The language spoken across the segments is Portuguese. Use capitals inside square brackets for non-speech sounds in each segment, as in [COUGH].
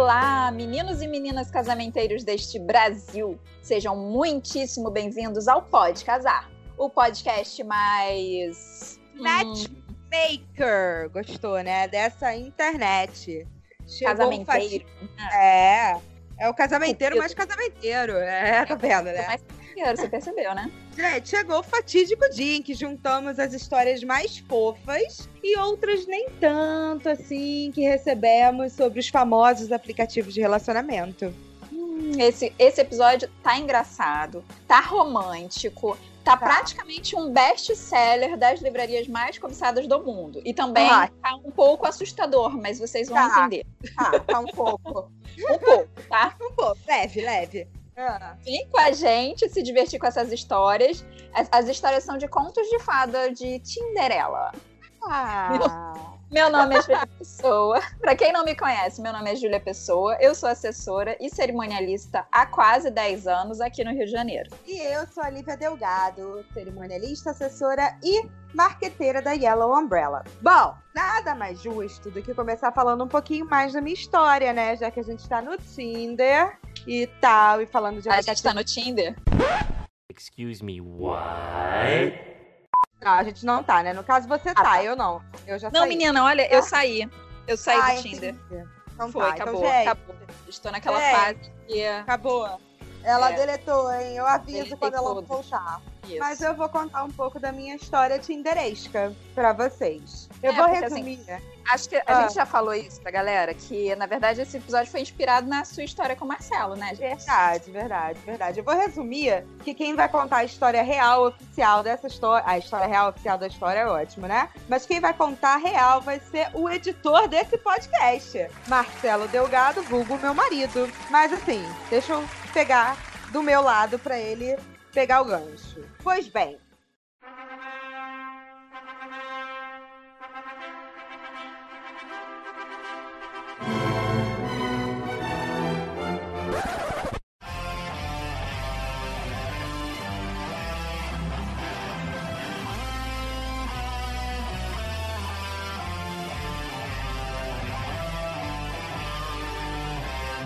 Olá, meninos e meninas casamenteiros deste Brasil. Sejam muitíssimo bem-vindos ao Pode Casar, o podcast mais Matchmaker. Gostou, né? Dessa internet. Chegou casamenteiro. fati- É. É o casamenteiro mais casamenteiro. É, tá vendo, né? Mais casamento, você percebeu, né? Gente, chegou o fatídico dia em que juntamos as histórias mais fofas e outras nem tanto assim que recebemos sobre os famosos aplicativos de relacionamento. Hum, Esse, esse episódio tá engraçado, tá romântico, tá, praticamente um best-seller das livrarias mais cobiçadas do mundo. E também Ah. tá um pouco assustador, mas vocês vão Tá. entender. Ah, tá um pouco. [LAUGHS] Um pouco, tá? um pouco. Leve, leve. Ah. Vem com a gente se divertir com essas histórias. As, as histórias são de contos de fada de Tinderela. Ah. Meu nome é Júlia Pessoa. [LAUGHS] Pra quem não me conhece, meu nome é Júlia Pessoa. Eu sou assessora e cerimonialista há quase 10 anos aqui no Rio de Janeiro. E eu sou a Lívia Delgado, cerimonialista, assessora e marqueteira da Yellow Umbrella. Bom, nada mais justo do que começar falando um pouquinho mais da minha história, né? Já que a gente tá no Tinder e tal, e falando de A gente tá no Tinder. Excuse me, what? Não, a gente não tá, né? No caso, você tá, tá. eu não. Eu já Não, saí. menina, olha, eu saí. Eu saí Ah, do Tinder. entendi. Então Foi, tá, acabou, então, gente, acabou. Estou naquela Gente. fase que acabou. Ela É. deletou, hein? Eu aviso Deletei quando ela todos. voltar. Isso. Mas eu vou contar um pouco da minha história tinderesca pra vocês. Eu É, vou porque, assim, resumir. Acho que a Ah. gente já falou isso pra galera, que na verdade esse episódio foi inspirado na sua história com o Marcelo, né, gente? Verdade, verdade, verdade. Eu vou resumir que quem vai contar a história real oficial dessa história. A história real oficial da história é ótimo, né? Mas quem vai contar a real vai ser o editor desse podcast, Marcelo Delgado, vulgo meu marido. Mas assim, deixa eu pegar do meu lado pra ele pegar o gancho. Pois bem.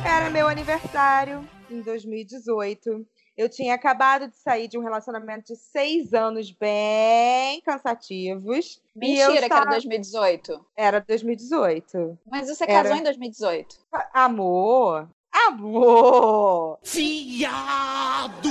Era meu aniversário em 2018. Eu tinha acabado de sair de um relacionamento de seis anos bem cansativos. e eu Mentira que era estava- 2018. Era 2018. Mas você Era. casou em 2018. Amor! Amor! Fiado!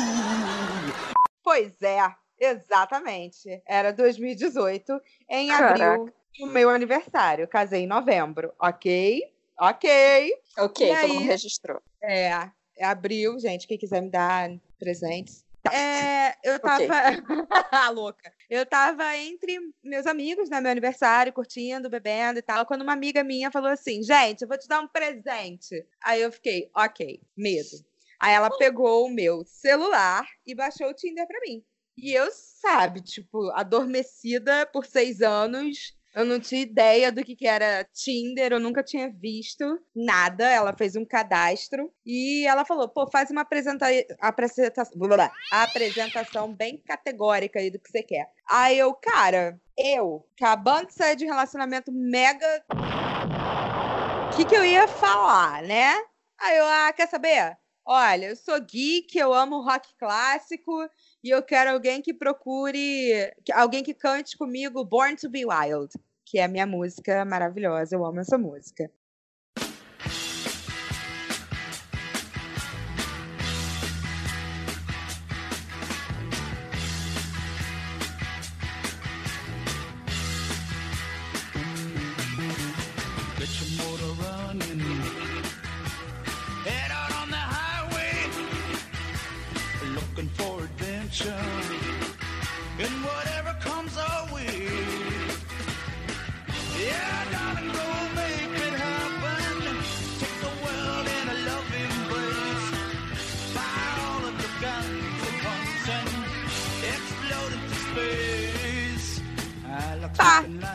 Pois é, exatamente. Era 2018, em Caraca. abril, o meu aniversário. Casei em novembro, ok? Ok. Ok, E todo aí? mundo registrou. É abril, gente. Quem quiser me dar presentes. É, eu tava. Ok. [LAUGHS] louca. Eu tava entre meus amigos, né? Meu aniversário, curtindo, bebendo e tal. Quando uma amiga minha falou assim: gente, eu vou te dar um presente. Aí eu fiquei, ok, medo. Aí ela pegou o meu celular e baixou o Tinder pra mim. E eu, sabe, tipo, adormecida por seis anos. Eu não tinha ideia do que, que era Tinder, eu nunca tinha visto nada. Ela fez um cadastro e ela falou: pô, faz uma apresenta blá, apresentação bem categórica aí do que você quer. Aí eu, cara, eu, acabando de sair de um relacionamento mega. O que, que eu ia falar, né? Aí eu, ah, quer saber? Olha, eu sou geek, eu amo rock clássico e eu quero alguém que procure. Alguém que cante comigo Born to Be Wild, que é a minha música maravilhosa. Eu amo essa música.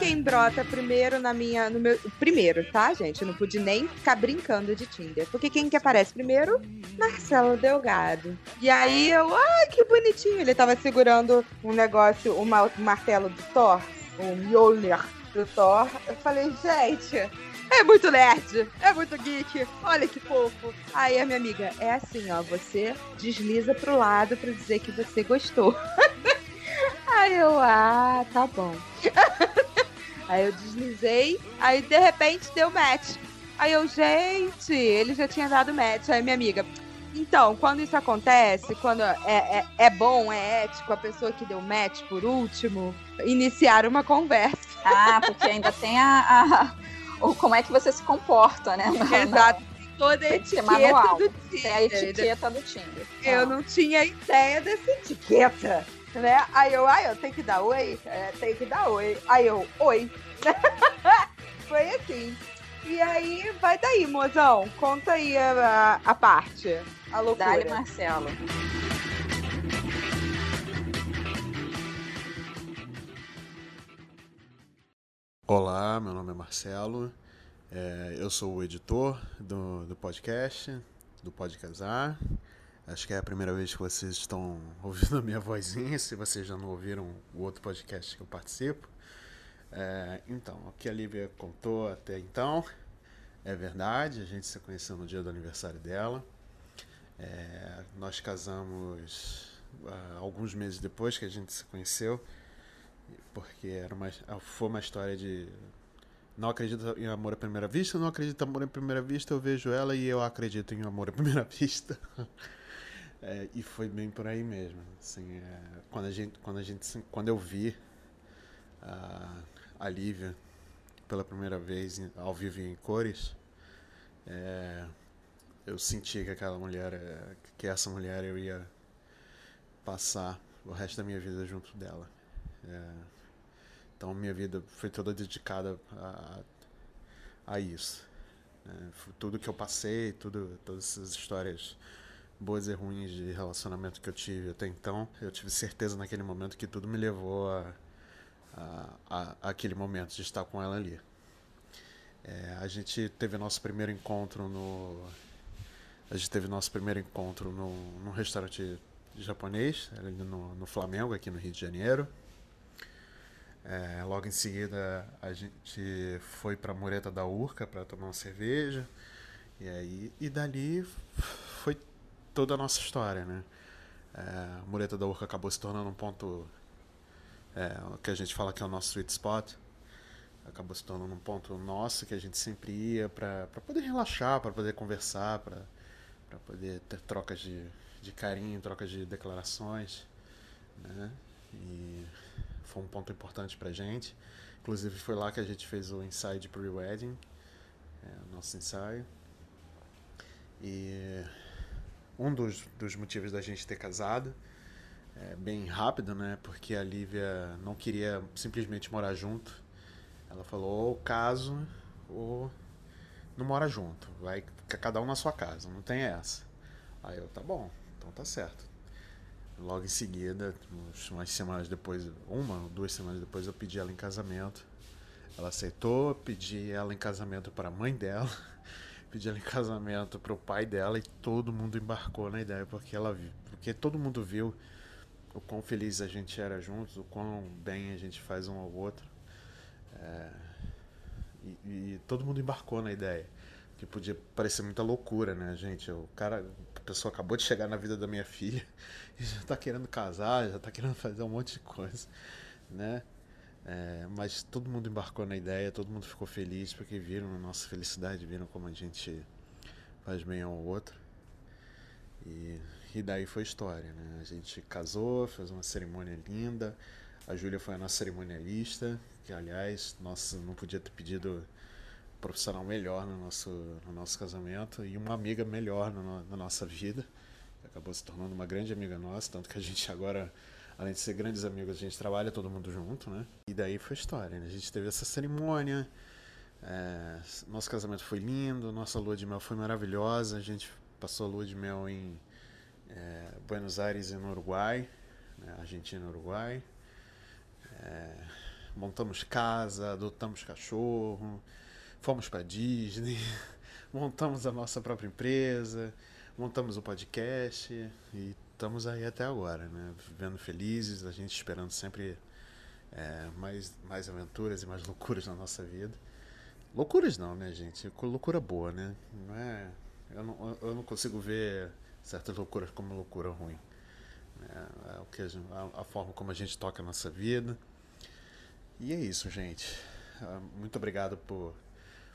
Quem brota primeiro na minha. No meu, primeiro, tá, gente? Eu não pude nem ficar brincando de Tinder. Porque quem que aparece primeiro? Marcelo Delgado. E aí eu, ai, que bonitinho. Ele tava segurando um negócio, um martelo do Thor, um Mjolnir. do Thor. Eu falei, gente, é muito nerd, é muito geek, olha que fofo. Aí a minha amiga, é assim, ó, você desliza pro lado pra dizer que você gostou. [LAUGHS] Aí eu, ah, tá bom. [LAUGHS] Aí eu deslizei, aí de repente deu match. Aí eu, gente, ele já tinha dado match. Aí minha amiga, então, quando isso acontece, quando é, é, é bom, é ético, a pessoa que deu match por último, iniciar uma conversa. Ah, porque ainda tem a. a- o como é que você se comporta, né? [LAUGHS] Na- Exato. Toda a Tem etiqueta manual. do Tem a Tinder. etiqueta do Tinder. Eu Ah. não tinha ideia dessa etiqueta. Né? Aí eu, ai, eu tenho que dar oi? É, tem que dar oi. Aí eu, oi. [LAUGHS] Foi assim. E aí, vai daí, mozão. Conta aí a, a, a parte. A loucura. Dali Marcelo. Olá, meu nome é Marcelo, é, eu sou o editor do, do podcast, do Pode Casar. Acho que é a primeira vez que vocês estão [LAUGHS] ouvindo a minha vozinha, se vocês já não ouviram o outro podcast que eu participo. É, então, o que a Lívia contou até então é verdade, a gente se conheceu no dia do aniversário dela. É, nós casamos ah, alguns meses depois que a gente se conheceu porque era uma, foi uma história de não acredito em amor à primeira vista, não acredito em amor à primeira vista, eu vejo ela e eu acredito em amor à [LAUGHS] primeira vista. É, e foi bem por aí mesmo. Assim, é, quando a gente, quando a gente, quando eu vi a, a Lívia pela primeira vez ao vivo em cores, é, eu senti que aquela mulher, que essa mulher eu ia passar o resto da minha vida junto dela. Então minha vida foi toda dedicada a, a isso. Tudo que eu passei, tudo, todas essas histórias boas e ruins de relacionamento que eu tive até então, eu tive certeza naquele momento que tudo me levou a, a, a, aquele momento de estar com ela ali. É, a gente teve nosso primeiro encontro no. A gente teve nosso primeiro encontro no, num restaurante japonês, ali no, no Flamengo, aqui no Rio de Janeiro. É, logo em seguida a gente foi para a Mureta da Urca para tomar uma cerveja. E aí e dali toda a nossa história, né? É, a Mureta da Urca acabou se tornando um ponto é, que a gente fala que é o nosso sweet spot. Acabou se tornando um ponto nosso que a gente sempre ia para poder relaxar, para poder conversar, para poder ter trocas de, de carinho, trocas de declarações, né? E foi um ponto importante pra gente. Inclusive foi lá que a gente fez o ensaio de pre-wedding, é, o nosso ensaio. E um dos, dos motivos da gente ter casado é bem rápido, né? Porque a Lívia não queria simplesmente morar junto. Ela falou, ou caso, ou não mora junto. Vai cada um na sua casa, não tem essa. Aí eu, tá bom, então tá certo. Logo em seguida, umas semanas depois, uma ou duas semanas depois, eu pedi ela em casamento. Ela aceitou, pedi ela em casamento para a mãe dela, [LAUGHS] pedi ela [LAUGHS] em casamento para o pai dela e todo mundo embarcou na ideia porque ela porque todo mundo viu o quão feliz a gente era juntos, o quão bem a gente faz um ao outro. É, e, e todo mundo embarcou na ideia. Que podia parecer muita loucura, né, gente? O cara, a pessoa acabou de chegar na vida da minha filha [LAUGHS] e já tá querendo casar, já tá querendo fazer um monte de coisa, né? É, mas todo mundo embarcou na ideia, todo mundo ficou feliz porque viram a nossa felicidade, viram como a gente faz bem ao outro. E, e daí foi história, né? A gente casou, fez uma cerimônia linda. A Júlia foi a nossa cerimonialista, que aliás, nossa, não podia ter pedido profissional melhor no nosso, no nosso casamento e uma amiga melhor no- na nossa vida. Acabou se tornando uma grande amiga nossa, tanto que a gente agora, além de ser grandes amigos, a gente trabalha todo mundo junto, né? E daí foi história, né? A gente teve essa cerimônia, é, nosso casamento foi lindo, nossa lua de mel foi maravilhosa, a gente passou a lua de mel em é, Buenos Aires e no Uruguai, né? Argentina e Uruguai. É, montamos casa, adotamos cachorro, fomos para Disney, [LAUGHS] montamos a nossa própria empresa, montamos o podcast e estamos aí até agora, né? Vivendo felizes, a gente esperando sempre é, mais, mais aventuras e mais [LAUGHS] loucuras na nossa vida. Loucuras não, né, gente? Loucura boa, né? Não é, eu, não, eu não consigo ver certas loucuras como loucura ruim. É, é o que a, gente- a, forma como a gente toca a nossa vida. E é isso, gente. Ah, Muito obrigado por,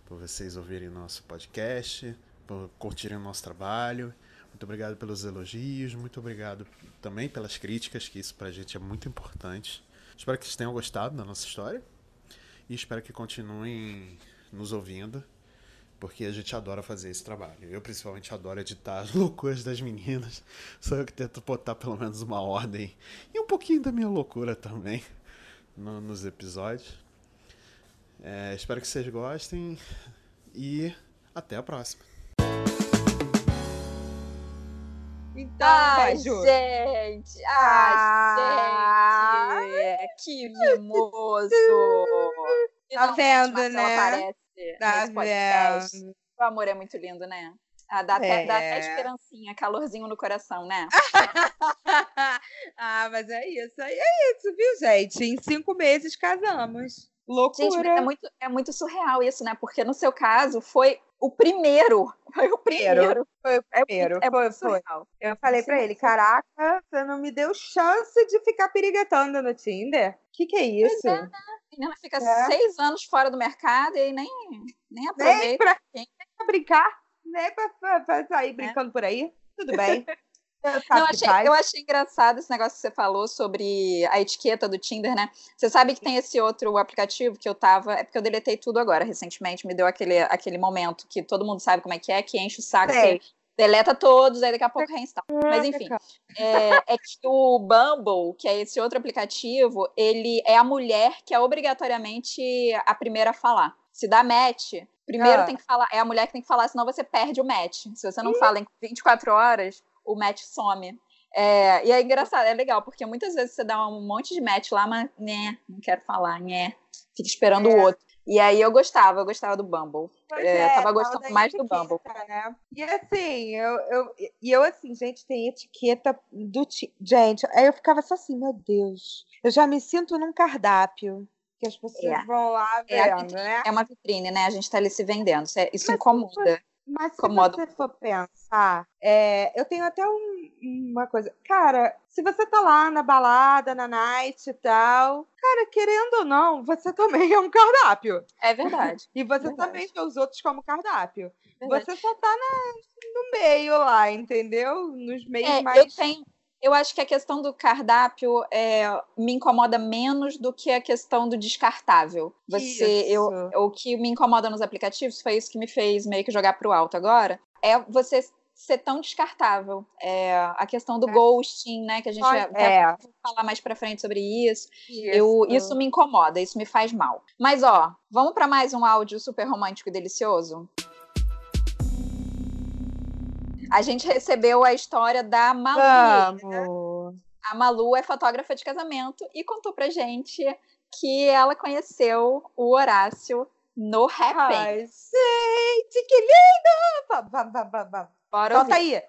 por vocês ouvirem nosso podcast, por curtirem o nosso trabalho. Muito obrigado pelos elogios, muito obrigado também pelas críticas, que isso pra gente é muito importante. Espero que vocês tenham gostado da nossa história e espero que continuem nos ouvindo, porque a gente adora fazer esse trabalho. Eu, principalmente, adoro editar as [LAUGHS] loucuras das meninas. Sou eu que tento botar pelo menos uma ordem e um pouquinho da minha loucura também no- nos episódios. É, espero que vocês gostem e até a próxima. Então, Ai, Ju. gente! Ah. Ai, gente! Que mimoso! [LAUGHS] Tá vendo, né? aparece Tá nesse podcast. vendo? O amor é muito lindo, né? Ah, dá, até, dá até É. esperancinha, calorzinho no coração, né? [LAUGHS] ah, mas é isso, aí é isso, viu, gente? Em cinco meses casamos. Loucura. Gente, é muito, é muito surreal isso, né? Porque no seu caso foi o primeiro. Foi o primeiro. Foi o É primeiro, é foi, foi. surreal. Eu falei pra ele, caraca, você não me deu chance de ficar periguetando no Tinder? Que que é isso? é, A menina fica É. seis anos fora do mercado e aí nem, nem Nem aproveita. pra, Quem? nem pra brincar, nem pra, pra- pra sair brincando por aí. Tudo bem. [LAUGHS] Não, achei, eu achei engraçado esse negócio que você falou sobre a etiqueta do Tinder, né? Você sabe que tem esse outro aplicativo que eu tava. É porque eu deletei tudo agora, recentemente. Me deu aquele, aquele momento que todo mundo sabe como é que é, que enche o saco, você deleta todos, aí daqui a pouco reinstala. Mas enfim, é, é que o Bumble, que é esse outro aplicativo, ele é a mulher que é obrigatoriamente a primeira a falar. Se dá match, primeiro Ah. tem que falar, é a mulher que tem que falar, senão você perde o match. Se você não fala em 24 horas, o match some. É, e é engraçado, é legal, porque muitas vezes você dá um monte de match lá, mas né, não quero falar, né, fica esperando É. o outro. E aí eu gostava, eu gostava do Bumble. Pois É, tava tal gostando mais do etiqueta, Bumble. Né? E assim, eu, eu, e eu assim, gente, tem etiqueta do ti- Gente, aí eu ficava só assim, meu Deus. Eu já me sinto num cardápio. Que as pessoas É. vão lá É vendo, né? É uma vitrine, né? A gente tá ali se vendendo. Isso, é- isso Mas incomoda. Mas se você for pensar, é, eu tenho até um- uma coisa. Cara, se você tá lá na balada, na night e tal, cara, querendo ou não, você [LAUGHS] também é um cardápio. É verdade. E você Verdade. também vê os outros como cardápio. verdade. Você só tá na- no meio lá, entendeu? Nos meios É, mais. eu tenho. Eu acho que a questão do cardápio é, me incomoda menos do que a questão do descartável. Você, eu, Isso. o que me incomoda nos aplicativos foi isso que me fez meio que jogar pro alto agora. É você ser tão descartável. É, a questão do É. ghosting, né? Que a gente vai É, falar mais pra frente sobre isso. Eu, isso me incomoda, isso me faz mal. Mas ó, vamos pra mais um áudio super romântico e delicioso? A gente recebeu a história da Malu. Vieira. Vamos. A Malu é fotógrafa de casamento e contou pra gente que ela conheceu o Horácio no Happn. Ai, gente, que lindo! Bora Solta ouvir. aí.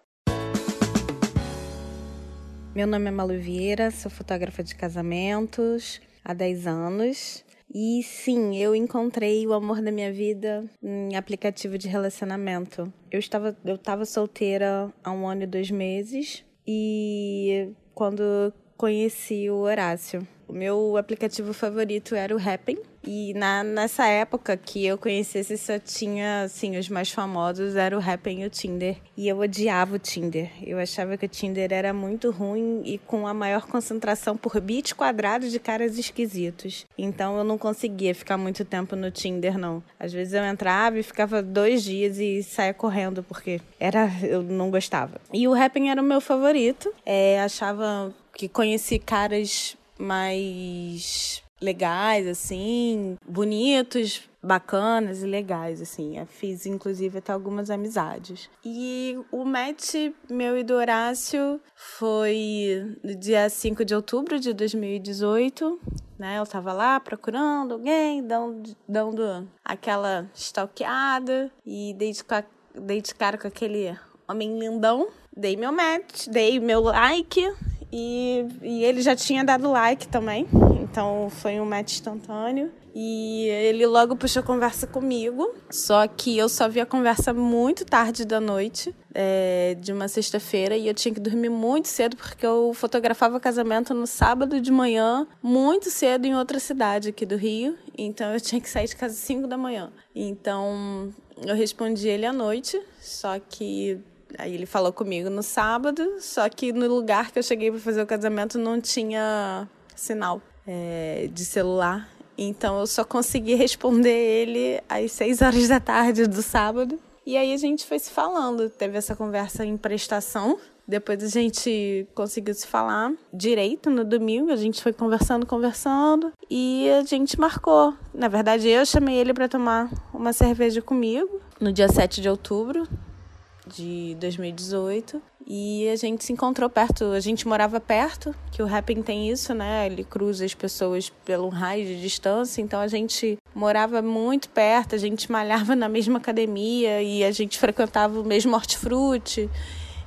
Meu nome é Malu Vieira, sou fotógrafa de casamentos há 10 anos. E sim, eu encontrei o amor da minha vida em aplicativo de relacionamento. Eu estava, eu estava solteira há um ano e dois meses e quando conheci o Horácio. O meu aplicativo favorito era o Happn. E na, nessa época que eu conhecesse só tinha, assim, os mais famosos era o Happn e o Tinder. E eu odiava o Tinder. Eu achava que o Tinder era muito ruim e com a maior concentração por bit quadrado de caras esquisitos. Então eu não conseguia ficar muito tempo no Tinder, não. Às vezes eu entrava e ficava dois dias e saía correndo, porque era eu não gostava. E o Happn era o meu favorito. É, achava que conheci caras mais legais, assim, bonitos, bacanas e legais, assim. Eu fiz, inclusive, até algumas amizades. E o match meu e do Horácio foi no dia 5 de outubro de 2018, né? Eu tava lá procurando alguém, dando, dando aquela stalkeada e dei de, dei de cara com aquele homem lindão. Dei meu match, dei meu like e, e ele já tinha dado like também. Então foi um match instantâneo. E ele logo puxou conversa comigo. Só que eu só vi a conversa muito tarde da noite, é, de uma sexta-feira, e eu tinha que dormir muito cedo, porque eu fotografava casamento no sábado de manhã, muito cedo, em outra cidade aqui do Rio. Então eu tinha que sair de casa às 5 da manhã. Então eu respondi ele à noite, só que Aí ele falou comigo no sábado, só que no lugar que eu cheguei para fazer o casamento não tinha sinal é, de celular. Então eu só consegui [LAUGHS] responder ele às seis horas da tarde do sábado. E aí a gente foi se falando, teve essa conversa em prestação. Depois a gente conseguiu se falar direito no domingo, a gente foi conversando, conversando e a gente marcou. Na verdade, eu chamei ele para tomar uma cerveja comigo no dia 7 de outubro de 2018 e a gente se encontrou perto, a gente morava perto, que o rapping tem isso, né? Ele cruza as pessoas pelo raio de distância, então a gente morava muito perto, a gente malhava na mesma academia e a gente frequentava o mesmo hortifruti,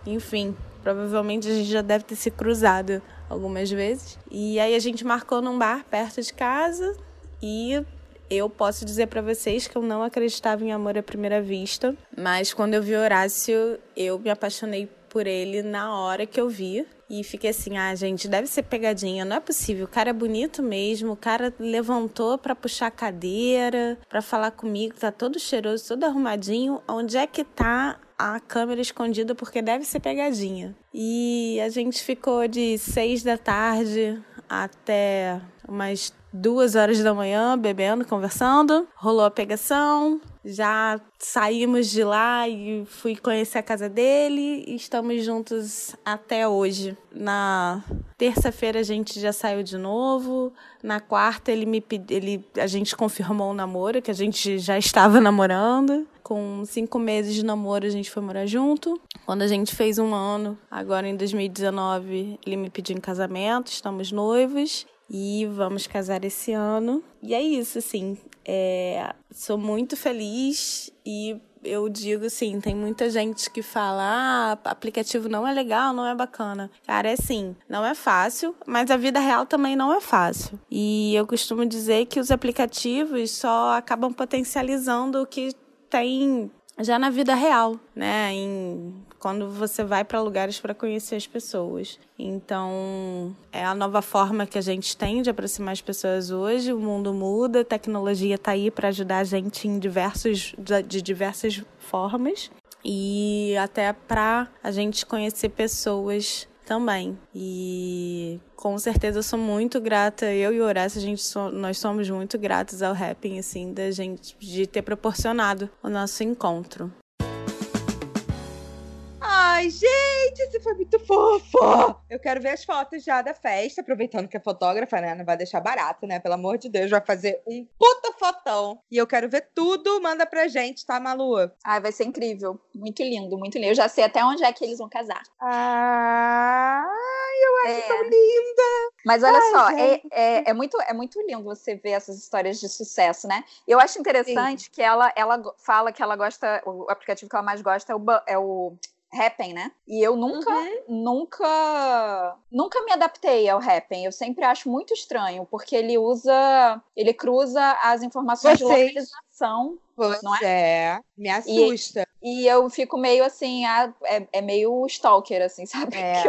enfim, provavelmente a gente já deve ter se cruzado algumas vezes. E aí a gente marcou num bar perto de casa e eu posso dizer para vocês que eu não acreditava em amor à primeira vista, mas quando eu vi Horácio, eu me apaixonei por ele na hora que eu vi. E fiquei assim, ah, gente, deve ser pegadinha, não é possível. O cara é bonito mesmo, o cara levantou para puxar a cadeira, para falar comigo, tá todo cheiroso, todo arrumadinho. Onde é que tá a câmera escondida? Porque deve ser pegadinha. E a gente ficou de seis da tarde até umas duas horas da manhã, bebendo, conversando. Rolou a pegação. Já saímos de lá e fui conhecer a casa dele e estamos juntos até hoje. Na terça-feira a gente já saiu de novo. Na quarta ele me ele a gente confirmou o namoro, que a gente já estava namorando. Com cinco meses de namoro a gente foi morar junto. Quando a gente fez um ano, agora em 2019, ele me pediu em casamento, estamos noivos e vamos casar esse ano. E é isso, assim. É, sou muito feliz e eu digo assim, tem muita gente que fala, ah, aplicativo não é legal, não é bacana. Cara, é assim, não é fácil, mas a vida real também não é fácil. E eu costumo dizer que os aplicativos só acabam potencializando o que tem já na vida real, né? Em, quando você vai para lugares para conhecer as pessoas. Então, é a nova forma que a gente tem de aproximar as pessoas hoje. O mundo muda, a tecnologia está aí para ajudar a gente em diversos, de diversas formas e até para a gente conhecer pessoas também. E com certeza eu sou muito grata, eu e o Horácio, a gente so, nós somos muito gratos ao Rapping, assim, da gente de ter proporcionado o nosso encontro. Ai, gente, isso foi muito fofo! Eu quero ver as fotos já da festa, aproveitando que é fotógrafa, né? Não vai deixar barato, né? Pelo amor de Deus, vai fazer um puta fotão. E eu quero ver tudo, manda pra gente, tá, Malu? Ai, vai ser incrível. Muito lindo, muito lindo. Eu já sei até onde é que eles vão casar. Ai, eu acho É. tão linda! Mas olha Ai, só, é, é, é muito, é muito lindo você ver essas histórias de sucesso, né? Eu acho interessante que ela, ela fala que ela gosta, o aplicativo que ela mais gosta é o, é o Happn, né? E eu nunca, Uhum. nunca, nunca me adaptei ao Happn. Eu sempre acho muito estranho, porque ele usa, ele cruza as informações de Vocês. localização Pois Não é? Me assusta. e eu fico meio assim, ah, é, é meio stalker, assim, [LAUGHS] sabe? É,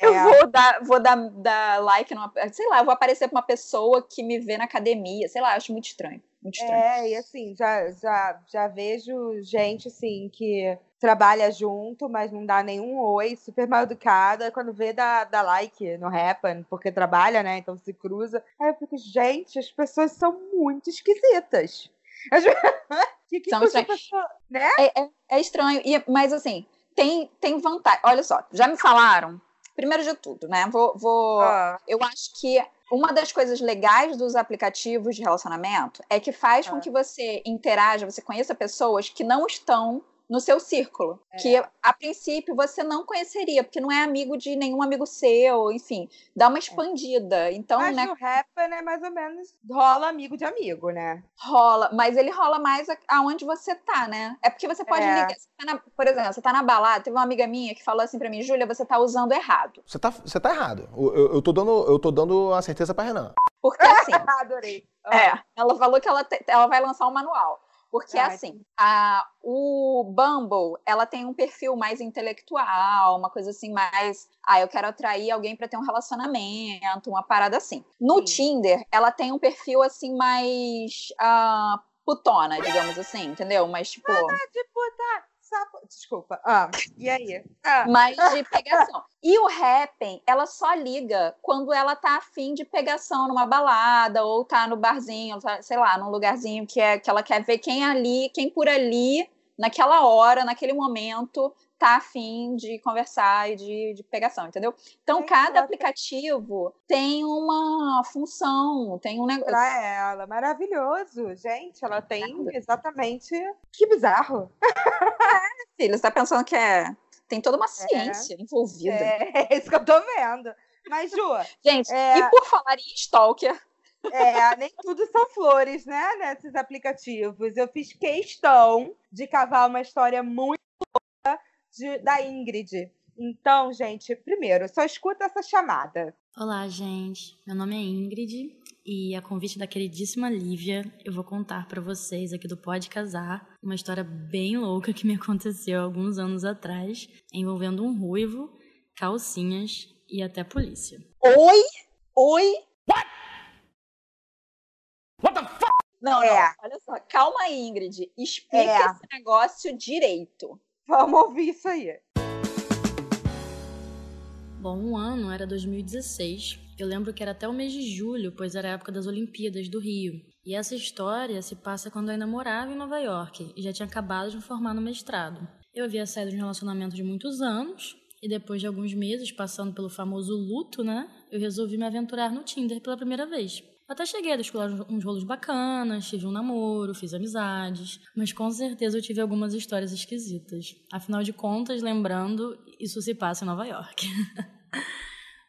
eu, é. vou dar, vou dar, dar like numa. Sei lá, eu vou aparecer pra uma pessoa que me vê na academia. Sei lá, acho muito estranho. Muito estranho. É, e assim, já, já, já vejo gente assim que trabalha junto, mas não dá nenhum oi, super mal educada. Quando vê, dá, dá like no Happen, porque trabalha, né? Então se cruza. Aí eu fico, gente, as pessoas são muito esquisitas. As... [LAUGHS] que que São estranhas. pessoa, né? É, é- é estranho. E, mas assim, tem, tem vantagem. Olha só, já me falaram. Primeiro de tudo, né? Vou, vou, Ó, eu acho que uma das coisas legais dos aplicativos de relacionamento é que faz com Ah. que você interaja, você conheça pessoas que não estão no seu círculo, É. que a princípio você não conheceria, porque não é amigo de nenhum amigo seu, enfim, dá uma expandida. Então, mas né, no Happen é mais ou menos rola amigo de amigo, né? rola, mas ele rola mais aonde você tá, né? É porque você pode É. ligar, você tá na- por exemplo, você tá na balada, teve uma amiga minha que falou assim pra mim, Júlia, você tá usando errado. Você tá, você tá errado. Eu, eu- eu tô dando, eu tô dando a certeza pra Renan. Porque assim, [LAUGHS] Adorei. é, ela falou que ela, te- ela vai lançar um manual. Porque Ah, assim, a, o Bumble, ela tem um perfil mais intelectual, uma coisa assim mais, ah, eu quero atrair alguém para ter um relacionamento, uma parada assim. No Sim. Tinder, ela tem um perfil assim mais ah, putona, digamos assim, entendeu? Mas tipo, Tipo, tá. Sapo... Desculpa. Ah, e aí? Ah, mais de pegação. E o Happn, ela só liga quando ela tá afim de pegação numa balada ou tá no barzinho, sei lá, num lugarzinho que, é, que ela quer ver quem ali, quem por ali, naquela hora, naquele momento, tá afim de conversar e de, de pegação, entendeu? Então, cada aplicativo tem uma função, tem um negócio. pra ela. Maravilhoso. Gente, ela tem exatamente. Que bizarro. [LAUGHS] Filha, você tá pensando que é. Tem toda uma ciência envolvida. É, [LAUGHS] é isso que eu tô vendo. Mas, Ju, Gente, É. e por falar em stalker, É, nem tudo são flores, né, nesses aplicativos. Eu fiz questão de cavar uma história muito boa de- da Ingrid. Então, gente, primeiro, só escuta essa chamada. Olá, gente. Meu nome é Ingrid e a convite da queridíssima Lívia, eu vou contar pra vocês aqui do Pode Casar uma história bem louca que me aconteceu alguns anos atrás, envolvendo um ruivo, calcinhas e até polícia. Oi? Oi? What the fuck? Não, É. Olha só. Calma aí, Ingrid. Explica É. esse negócio direito. Vamos ouvir isso aí. Bom, um ano era 2016. Eu lembro que era até o mês de julho, pois era a época das Olimpíadas do Rio. E essa história se passa quando eu ainda morava em Nova York e já tinha acabado de me formar no mestrado. Eu havia saído de um relacionamento de muitos anos e depois de alguns meses passando pelo famoso luto, né, eu resolvi me aventurar no Tinder pela primeira vez. Até cheguei a descolar uns rolos bacanas, tive um namoro, fiz amizades, mas com certeza eu tive algumas histórias esquisitas. Afinal de contas, lembrando, isso se passa em Nova York. [LAUGHS]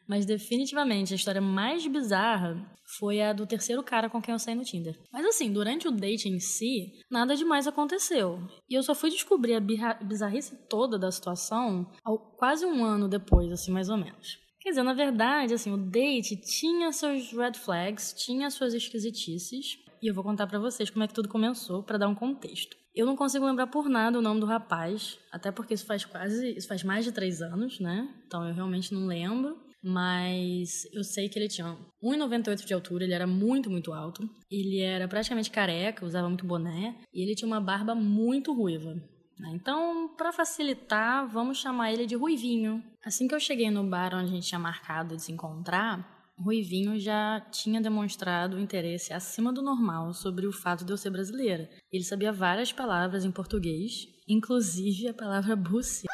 Mas definitivamente a história mais bizarra foi a do terceiro cara com quem eu saí no Tinder. Mas assim, durante o date em si, nada demais aconteceu. E eu só fui descobrir a bizarrice toda da situação quase um ano depois, assim, mais ou menos. Quer dizer, na verdade, assim, o date tinha seus red flags, tinha suas esquisitices. E eu vou contar pra vocês como é que tudo começou, pra dar um contexto. Eu não consigo lembrar por nada o nome do rapaz, até porque isso faz quase, isso faz mais de três anos, né? Então eu realmente não lembro. Mas eu sei que ele tinha 1,98 de altura, ele era muito, muito alto. Ele era praticamente careca, usava muito boné. E ele tinha uma barba muito ruiva. Né? Então, para facilitar, vamos chamar ele de Ruivinho. Assim que eu cheguei no bar onde a gente tinha marcado de se encontrar, Ruivinho já tinha demonstrado interesse acima do normal sobre o fato de eu ser brasileira. Ele sabia várias palavras em português, inclusive a palavra buce,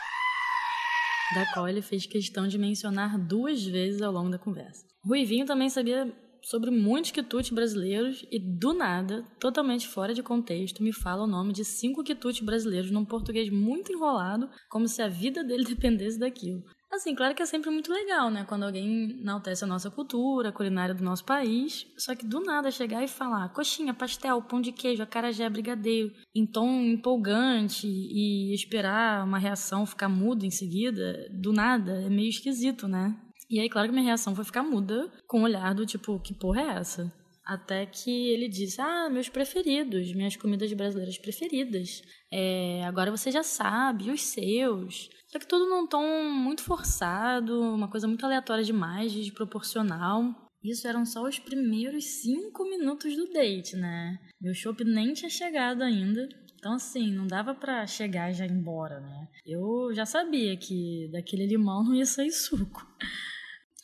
da qual ele fez questão de mencionar duas vezes ao longo da conversa. Ruivinho também sabia sobre muitos quitutes brasileiros e, do nada, totalmente fora de contexto, me fala o nome de cinco quitutes brasileiros num português muito enrolado, como se a vida dele [LAUGHS] dependesse daquilo. Assim, claro que é sempre muito legal, né? Quando alguém enaltece a nossa cultura, a culinária do nosso país. Só que do nada chegar e falar coxinha, pastel, pão de queijo, acarajé, brigadeiro, em tom empolgante e esperar uma reação ficar muda em seguida, do nada, é meio esquisito, né? E aí, claro que minha reação foi ficar muda, com um olhar do tipo, que porra é essa? Até que ele disse: Ah, meus preferidos, minhas comidas brasileiras preferidas. É, agora você já sabe, os seus. Só que tudo num tom muito forçado, uma coisa muito aleatória demais, desproporcional. Isso eram só os primeiros cinco minutos do date, né? Meu chopp nem tinha chegado ainda. Então, assim, não dava pra chegar e já ir embora, né? Eu já sabia que daquele limão não [LAUGHS] ia sair suco.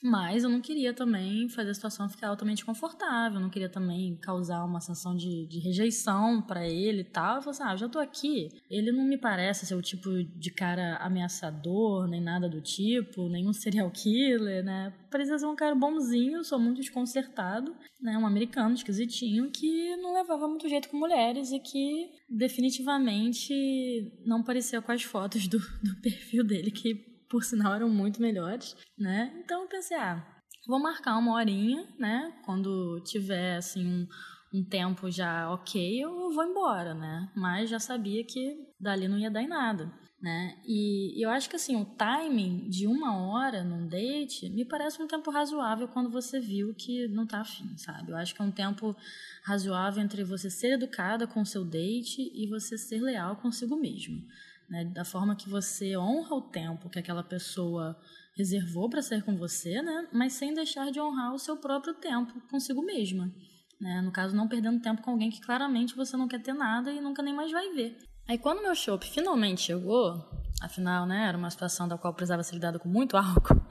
Mas eu não queria também fazer a situação ficar altamente confortável, não queria também causar uma sensação de, de rejeição pra ele e tal. Eu falei assim: ah, eu já tô aqui. Ele não me parece ser o tipo de cara ameaçador, nem nada do tipo, nenhum serial killer, né? Parecia ser um cara bonzinho, sou muito desconcertado, né? Um americano esquisitinho que não levava muito jeito com mulheres e que definitivamente não parecia com as fotos do, do [LAUGHS] perfil dele, que por sinal eram muito melhores, né? Então eu pensei, ah, vou marcar uma horinha, né? Quando tiver assim um, um tempo já ok, eu vou embora, né? Mas já sabia que dali não ia dar em nada. né? E eu acho que assim, o timing de uma hora num date me parece um tempo razoável quando você viu que não tá afim, sabe? Eu acho que é um tempo razoável entre você ser educada com o seu date e você ser leal consigo mesmo. Né? Da forma que você honra o tempo que aquela pessoa reservou para ser com você, né? Mas sem deixar de honrar o seu próprio tempo consigo mesma. Né? No caso, não perdendo tempo com alguém que claramente você não quer ter nada e nunca nem mais vai ver. Aí quando meu chopp finalmente chegou, afinal, né, era uma situação da qual precisava ser lidado com muito [LAUGHS] álcool,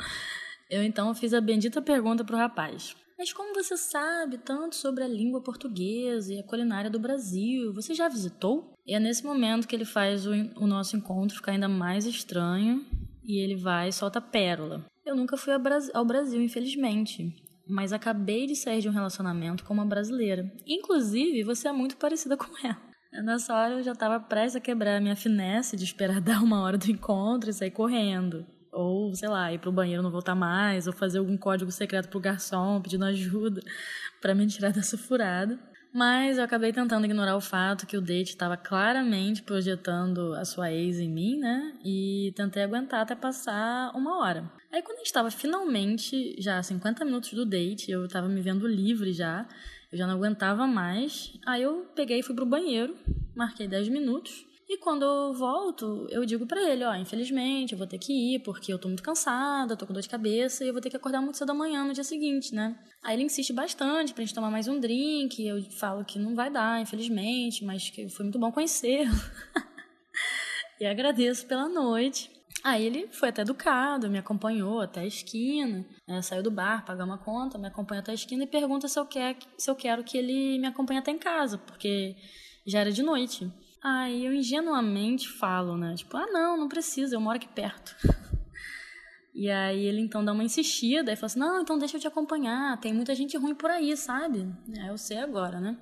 eu então fiz a bendita pergunta pro rapaz. Mas como você sabe tanto sobre a língua portuguesa e a culinária do Brasil? Você já visitou? E é nesse momento que ele faz o, o nosso encontro ficar ainda mais estranho e ele vai e solta pérola. Eu nunca fui ao Brasil, infelizmente, mas acabei de sair de um relacionamento com uma brasileira. Inclusive, você é muito parecida com ela. [LAUGHS] Nessa hora eu já estava prestes a quebrar a minha finesse de esperar [LAUGHS] dar uma hora do encontro e sair correndo. Ou, sei lá, ir pro banheiro não voltar mais, ou fazer algum código secreto pro garçom pedindo ajuda [LAUGHS] para me tirar dessa furada. Mas eu acabei tentando ignorar o fato que o date estava claramente projetando a sua ex em mim, né? E tentei aguentar até passar uma hora. Aí quando a gente estava finalmente já a 50 minutos do date, eu estava me vendo livre já, eu já não aguentava mais. Aí eu peguei e fui pro banheiro, marquei 10 minutos. E quando eu volto, eu digo para ele, ó, infelizmente, eu vou ter que ir porque eu tô muito cansada, tô com dor de cabeça e eu vou ter que acordar muito cedo da manhã no dia seguinte, né? Aí ele insiste bastante pra gente tomar mais um drink, eu falo que não vai dar, infelizmente, mas que foi muito bom conhecê-lo. [LAUGHS] e agradeço pela noite. Aí ele foi até educado, me acompanhou até a esquina, né, saiu do bar, pagou uma conta, me acompanhou até a esquina e pergunta se eu, quer, se eu quero que ele me acompanhe até em casa, porque já era de noite. Aí eu ingenuamente falo, né? Tipo, ah, não, não precisa, eu moro aqui perto. [LAUGHS] e aí ele então dá uma insistida e fala assim: não, então deixa eu te acompanhar, tem muita gente ruim por aí, sabe? É, eu sei agora, né?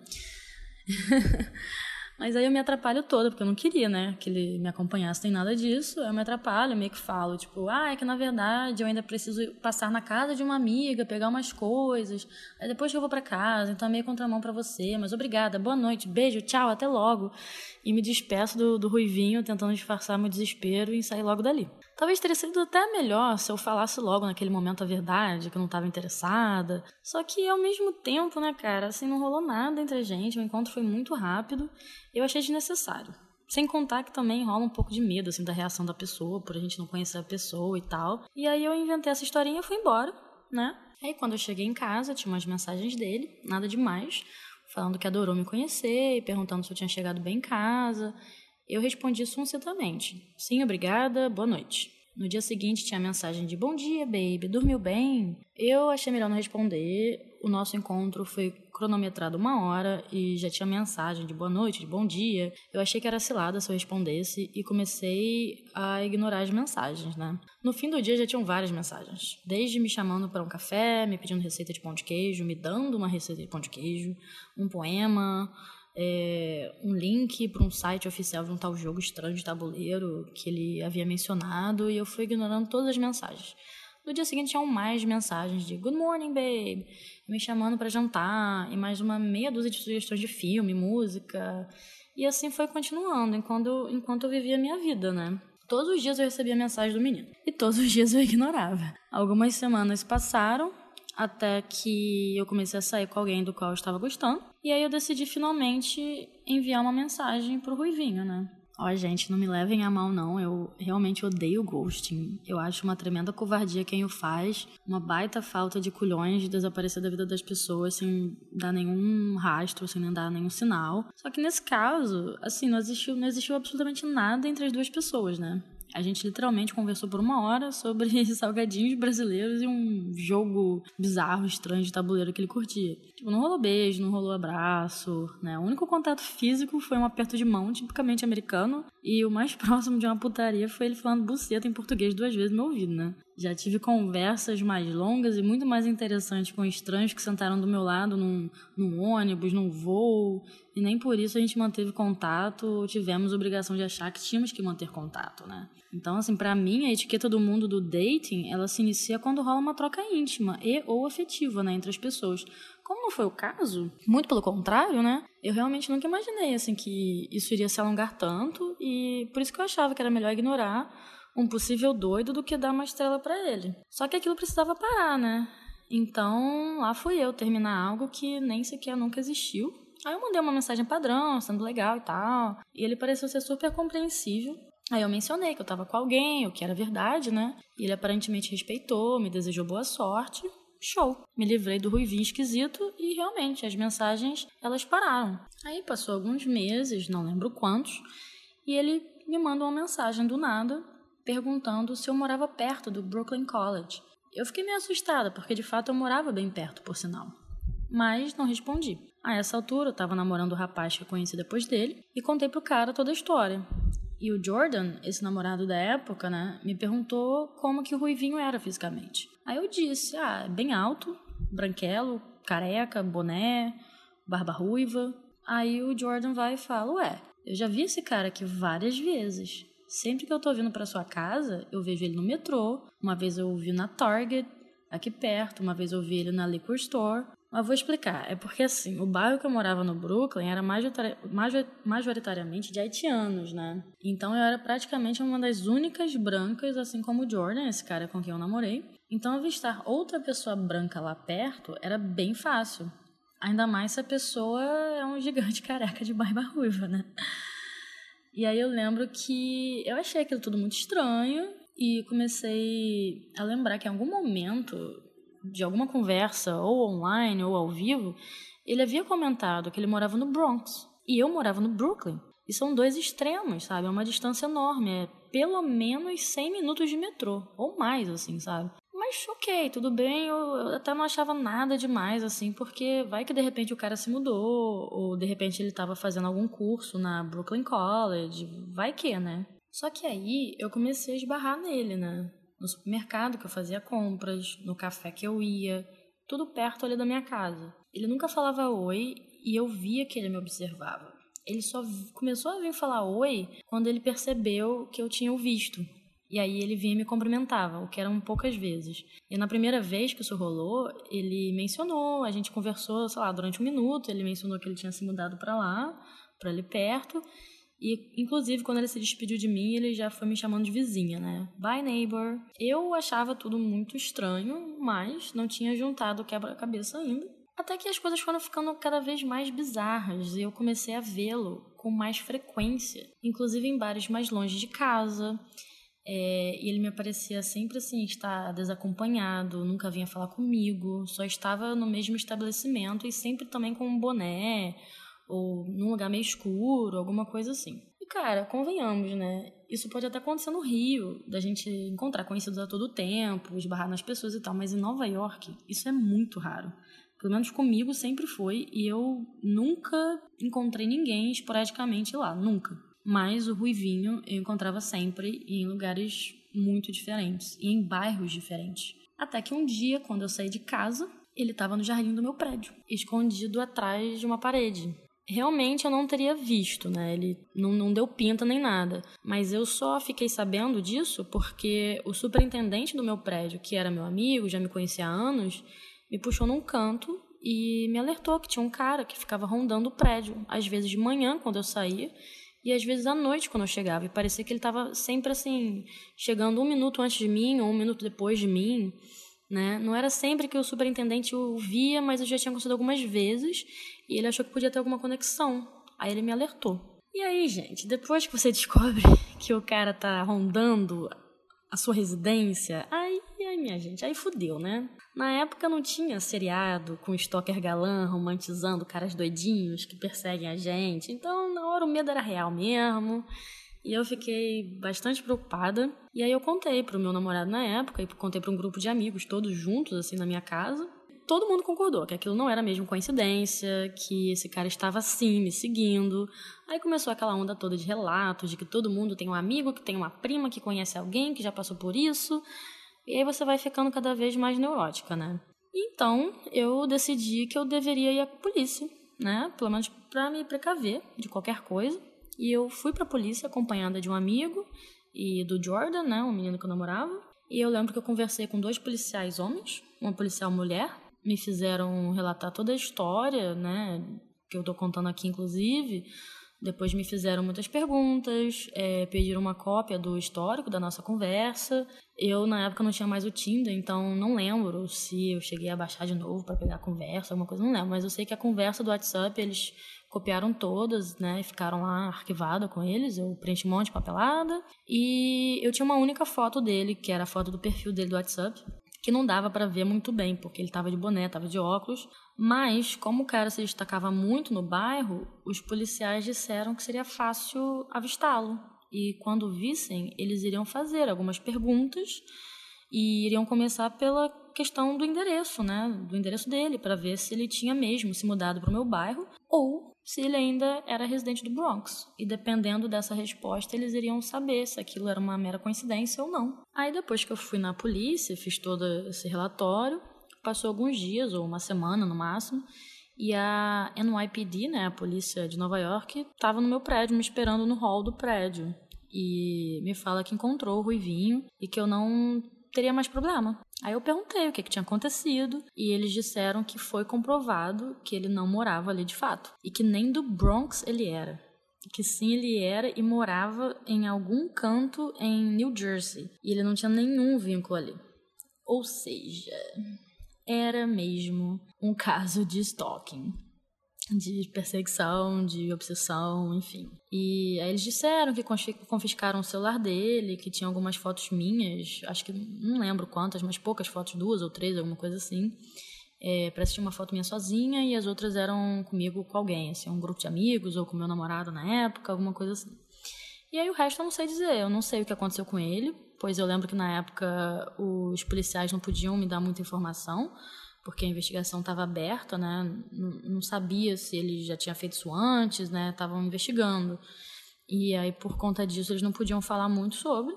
[LAUGHS] Mas aí eu me atrapalho toda, porque eu não queria, né, que ele me acompanhasse, nem nada disso. Eu me atrapalho, meio que falo, tipo, ah, é que na verdade eu ainda preciso passar na casa de uma amiga, pegar umas coisas. Aí depois que eu vou para casa, então é meio contramão para você, mas obrigada, boa noite, beijo, tchau, até logo. E me despeço do, do Ruivinho, tentando disfarçar meu desespero e sair logo dali. Talvez teria sido até melhor se eu falasse logo naquele momento a verdade, que eu não estava interessada. Só que ao mesmo tempo, né, cara, assim, não rolou nada entre a gente, o encontro foi muito rápido. Eu achei desnecessário. Sem contar que também rola um pouco de medo, assim, da reação da pessoa, por a gente não conhecer a pessoa e tal. E aí eu inventei essa historinha e fui embora, né? Aí quando eu cheguei em casa, tinha umas mensagens dele, nada demais, falando que adorou me conhecer e perguntando se eu tinha chegado bem em casa. Eu respondi sucintamente: Sim, obrigada, boa noite. No dia seguinte tinha a mensagem de Bom dia, baby, dormiu bem? Eu achei melhor não responder. O nosso encontro foi cronometrado uma hora e já tinha mensagem de boa noite, de bom dia. Eu achei que era cilada se eu respondesse e comecei a ignorar as mensagens, né? No fim do dia já tinham várias mensagens, desde me chamando para um café, me pedindo receita de pão de queijo, me dando uma receita de pão de queijo, um poema, é, um link para um site oficial de um tal jogo estranho de tabuleiro que ele havia mencionado e eu fui ignorando todas as mensagens. No dia seguinte tinham mais mensagens de Good morning, babe, me chamando para jantar e mais uma meia dúzia de sugestões de filme, música. E assim foi continuando enquanto, enquanto eu vivia a minha vida, né? Todos os dias eu recebia mensagem do menino e todos os dias eu ignorava. Algumas semanas passaram até que eu comecei a sair com alguém do qual eu estava gostando. E aí eu decidi finalmente enviar uma mensagem pro Ruivinho, né? Ó, gente, não me levem a mal, não. Eu realmente odeio ghosting. Eu acho uma tremenda covardia quem o faz. Uma baita falta de culhões de desaparecer da vida das pessoas sem dar nenhum rastro, sem dar nenhum sinal. Só que nesse caso, assim, não existiu, não existiu absolutamente nada entre as duas pessoas, né? A gente literalmente conversou por uma hora sobre [LAUGHS] salgadinhos brasileiros e um jogo bizarro, estranho de tabuleiro que ele curtia. Tipo, não rolou beijo, não rolou abraço, né? O único contato físico foi um aperto de mão, tipicamente americano, e o mais [LAUGHS] próximo de uma putaria foi ele falando buceta em português duas vezes no meu ouvido, né? Já tive conversas mais longas e muito mais interessantes com estranhos que sentaram do meu lado num, num ônibus, num voo, e nem por isso a gente manteve contato tivemos obrigação de achar que tínhamos que manter contato, né? Então, assim, para mim, a etiqueta do mundo do dating, ela se inicia quando rola uma troca íntima e ou afetiva, né, entre as pessoas. Como não foi o caso, muito pelo contrário, né? Eu realmente nunca imaginei assim que isso iria se alongar tanto e por isso que eu achava que era melhor ignorar um possível doido do que dar uma estrela para ele. Só que aquilo precisava parar, né? Então, lá fui eu terminar algo que nem sequer nunca existiu. Aí eu mandei uma mensagem padrão, sendo legal e tal. E ele pareceu ser super compreensível. Aí eu mencionei que eu tava com alguém, o que era verdade, né? E ele aparentemente respeitou, me desejou boa sorte. Show! Me livrei do ruivinho esquisito e realmente as mensagens elas pararam. Aí passou alguns meses, não lembro quantos, e ele me manda uma mensagem do nada perguntando se eu morava perto do Brooklyn College. Eu fiquei meio assustada, porque de fato eu morava bem perto, por sinal. Mas não respondi. A essa altura eu estava namorando o rapaz que eu conheci depois dele e contei pro cara toda a história. E o Jordan, esse namorado da época, né, me perguntou como que o Ruivinho era fisicamente. Aí eu disse, ah, é bem alto, branquelo, careca, boné, barba ruiva. Aí o Jordan vai e fala, ué, eu já vi esse cara aqui várias vezes. Sempre que eu tô vindo para sua casa, eu vejo ele no metrô. Uma vez eu vi na Target, aqui perto. Uma vez eu vi ele na Liquor Store. Mas vou explicar. É porque, assim, o bairro que eu morava no Brooklyn era majoritari- majo- majoritariamente de haitianos, né? Então eu era praticamente uma das únicas brancas, assim como o Jordan, esse cara com quem eu namorei. Então avistar outra pessoa branca lá perto era bem fácil. Ainda mais se a pessoa é um gigante [LAUGHS] careca de barba ruiva, né? E aí eu lembro que eu achei aquilo tudo muito estranho e comecei a lembrar que em algum momento de alguma conversa, ou online ou ao vivo, ele havia comentado que ele morava no Bronx e eu morava no Brooklyn. E são dois extremos, sabe? É uma distância enorme, é pelo menos 100 minutos de metrô, ou mais, assim, sabe? Mas ok, tudo bem, eu, eu até não achava nada demais, assim, porque vai que de repente o cara se mudou, ou de repente ele estava fazendo algum curso na Brooklyn College, vai que, né? Só que aí eu comecei a esbarrar nele, né? No supermercado que eu fazia compras, no café que eu ia, tudo perto ali da minha casa. Ele nunca falava oi e eu via que ele me observava. Ele só começou a vir falar oi quando ele percebeu que eu tinha o visto. E aí ele vinha e me cumprimentava, o que eram poucas vezes. E na primeira vez que isso rolou, ele mencionou, a gente conversou, sei lá, durante um minuto, ele mencionou que ele tinha se mudado para lá, para ali perto. E, inclusive, quando ele se despediu de mim, ele já foi me chamando de vizinha, né? Bye, neighbor. Eu achava tudo muito estranho, mas não tinha juntado o quebra-cabeça ainda. Até que as coisas foram ficando cada vez mais bizarras e eu comecei a vê-lo com mais frequência, inclusive em bares mais longe de casa. É, e ele me aparecia sempre assim, estar desacompanhado, nunca vinha falar comigo, só estava no mesmo estabelecimento e sempre também com um boné ou num lugar meio escuro, alguma coisa assim. E cara, convenhamos, né? Isso pode até acontecer no Rio, da gente encontrar conhecidos a todo tempo, esbarrar nas pessoas e tal, mas em Nova York isso é muito raro. Pelo menos comigo sempre foi, e eu nunca encontrei ninguém esporadicamente lá, nunca. Mas o Ruivinho eu encontrava sempre em lugares muito diferentes e em bairros diferentes. Até que um dia, quando eu saí de casa, ele estava no jardim do meu prédio, escondido atrás de uma parede. Realmente eu não teria visto, né? Ele não, não deu pinta nem nada. Mas eu só fiquei sabendo disso porque o superintendente do meu prédio, que era meu amigo, já me conhecia há anos, me puxou num canto e me alertou que tinha um cara que ficava rondando o prédio, às vezes de manhã, quando eu saía, e às vezes à noite, quando eu chegava. E parecia que ele estava sempre assim, chegando um minuto antes de mim ou um minuto depois de mim. Né? Não era sempre que o superintendente o via, mas eu já tinha acontecido algumas vezes e ele achou que podia ter alguma conexão. Aí ele me alertou. E aí, gente, depois que você [LAUGHS] descobre que o cara tá rondando a sua residência, aí, aí, minha gente, aí fudeu, né? Na época não tinha seriado com stalker galã romantizando caras doidinhos que perseguem a gente. Então, na hora o medo era real mesmo. E eu fiquei bastante preocupada. E aí eu contei pro meu namorado na época e contei para um grupo de amigos, todos juntos assim na minha casa. Todo mundo concordou que aquilo não era mesmo coincidência, que esse cara estava assim me seguindo. Aí começou aquela onda toda de relatos de que todo mundo tem um amigo, que tem uma prima, que conhece alguém que já passou por isso. E aí você vai ficando cada vez mais neurótica, né? Então, eu decidi que eu deveria ir à polícia, né? Pelo menos para me precaver de qualquer coisa. E eu fui pra polícia acompanhada de um amigo e do Jordan, né, um menino que eu namorava. E eu lembro que eu conversei com dois policiais homens, uma policial mulher, me fizeram relatar toda a história, né? Que eu tô contando aqui, inclusive. Depois me fizeram muitas perguntas, é, pediram uma cópia do histórico da nossa conversa. Eu, na época, não tinha mais o Tinder, então não lembro se eu cheguei a baixar de novo para pegar a conversa, alguma coisa, não lembro. Mas eu sei que a conversa do WhatsApp eles copiaram todas, né, ficaram lá arquivada com eles. Eu preenchi um monte de papelada. E eu tinha uma única foto dele, que era a foto do perfil dele do WhatsApp, que não dava para ver muito bem, porque ele tava de boné, tava de óculos. Mas, como o cara se destacava muito no bairro, os policiais disseram que seria fácil avistá-lo. E quando vissem, eles iriam fazer algumas perguntas e iriam começar pela questão do endereço, né? Do endereço dele, para ver se ele tinha mesmo se mudado para o meu bairro ou se ele ainda era residente do Bronx. E dependendo dessa resposta, eles iriam saber se aquilo era uma mera coincidência ou não. Aí depois que eu fui na polícia, fiz todo esse relatório, passou alguns dias ou uma semana no máximo, e a NYPD, né, a polícia de Nova York, estava no meu prédio me esperando no hall do prédio e me fala que encontrou o Ruivinho e que eu não teria mais problema. Aí eu perguntei o que, que tinha acontecido e eles disseram que foi comprovado que ele não morava ali de fato e que nem do Bronx ele era. Que sim, ele era e morava em algum canto em New Jersey. E ele não tinha nenhum vínculo ali. Ou seja, era mesmo um caso de stalking, de perseguição, de obsessão, enfim. E aí eles disseram que confi- confiscaram o celular dele, que tinha algumas fotos minhas, acho que não lembro quantas, mas poucas fotos, duas ou três, alguma coisa assim. É, que tinha uma foto minha sozinha e as outras eram comigo com alguém, assim, um grupo de amigos ou com meu namorado na época, alguma coisa assim. E aí o resto eu não sei dizer, eu não sei o que aconteceu com ele, pois eu lembro que na época os policiais não podiam me dar muita informação, porque a investigação estava aberta, né? Não, sabia se ele já tinha feito isso antes, né? Estavam investigando. E aí por conta disso eles não podiam falar muito sobre.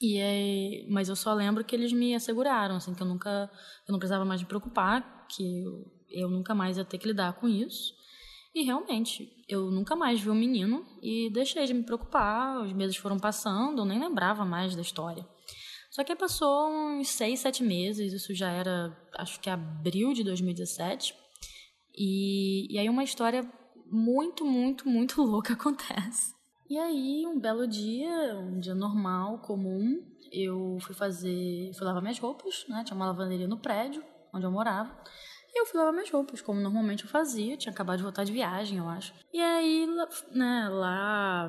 E aí, mas eu só lembro que eles me asseguraram, assim, que eu nunca, eu não precisava mais me preocupar, que eu, eu nunca mais ia ter que lidar com isso. E realmente, eu nunca mais vi o menino e deixei de me preocupar, os meses foram passando, eu nem lembrava mais da história. Só que passou uns seis, sete meses, isso já era, acho que abril de 2017, e, e aí uma história muito, muito, muito [LAUGHS] louca acontece. E aí, um belo dia, um dia normal, comum, eu fui fazer, fui lavar minhas roupas, né? Tinha uma lavanderia no prédio onde eu morava. E eu fui lavar minhas roupas, como normalmente eu fazia. Tinha acabado de voltar de viagem, eu acho. E aí, né, lá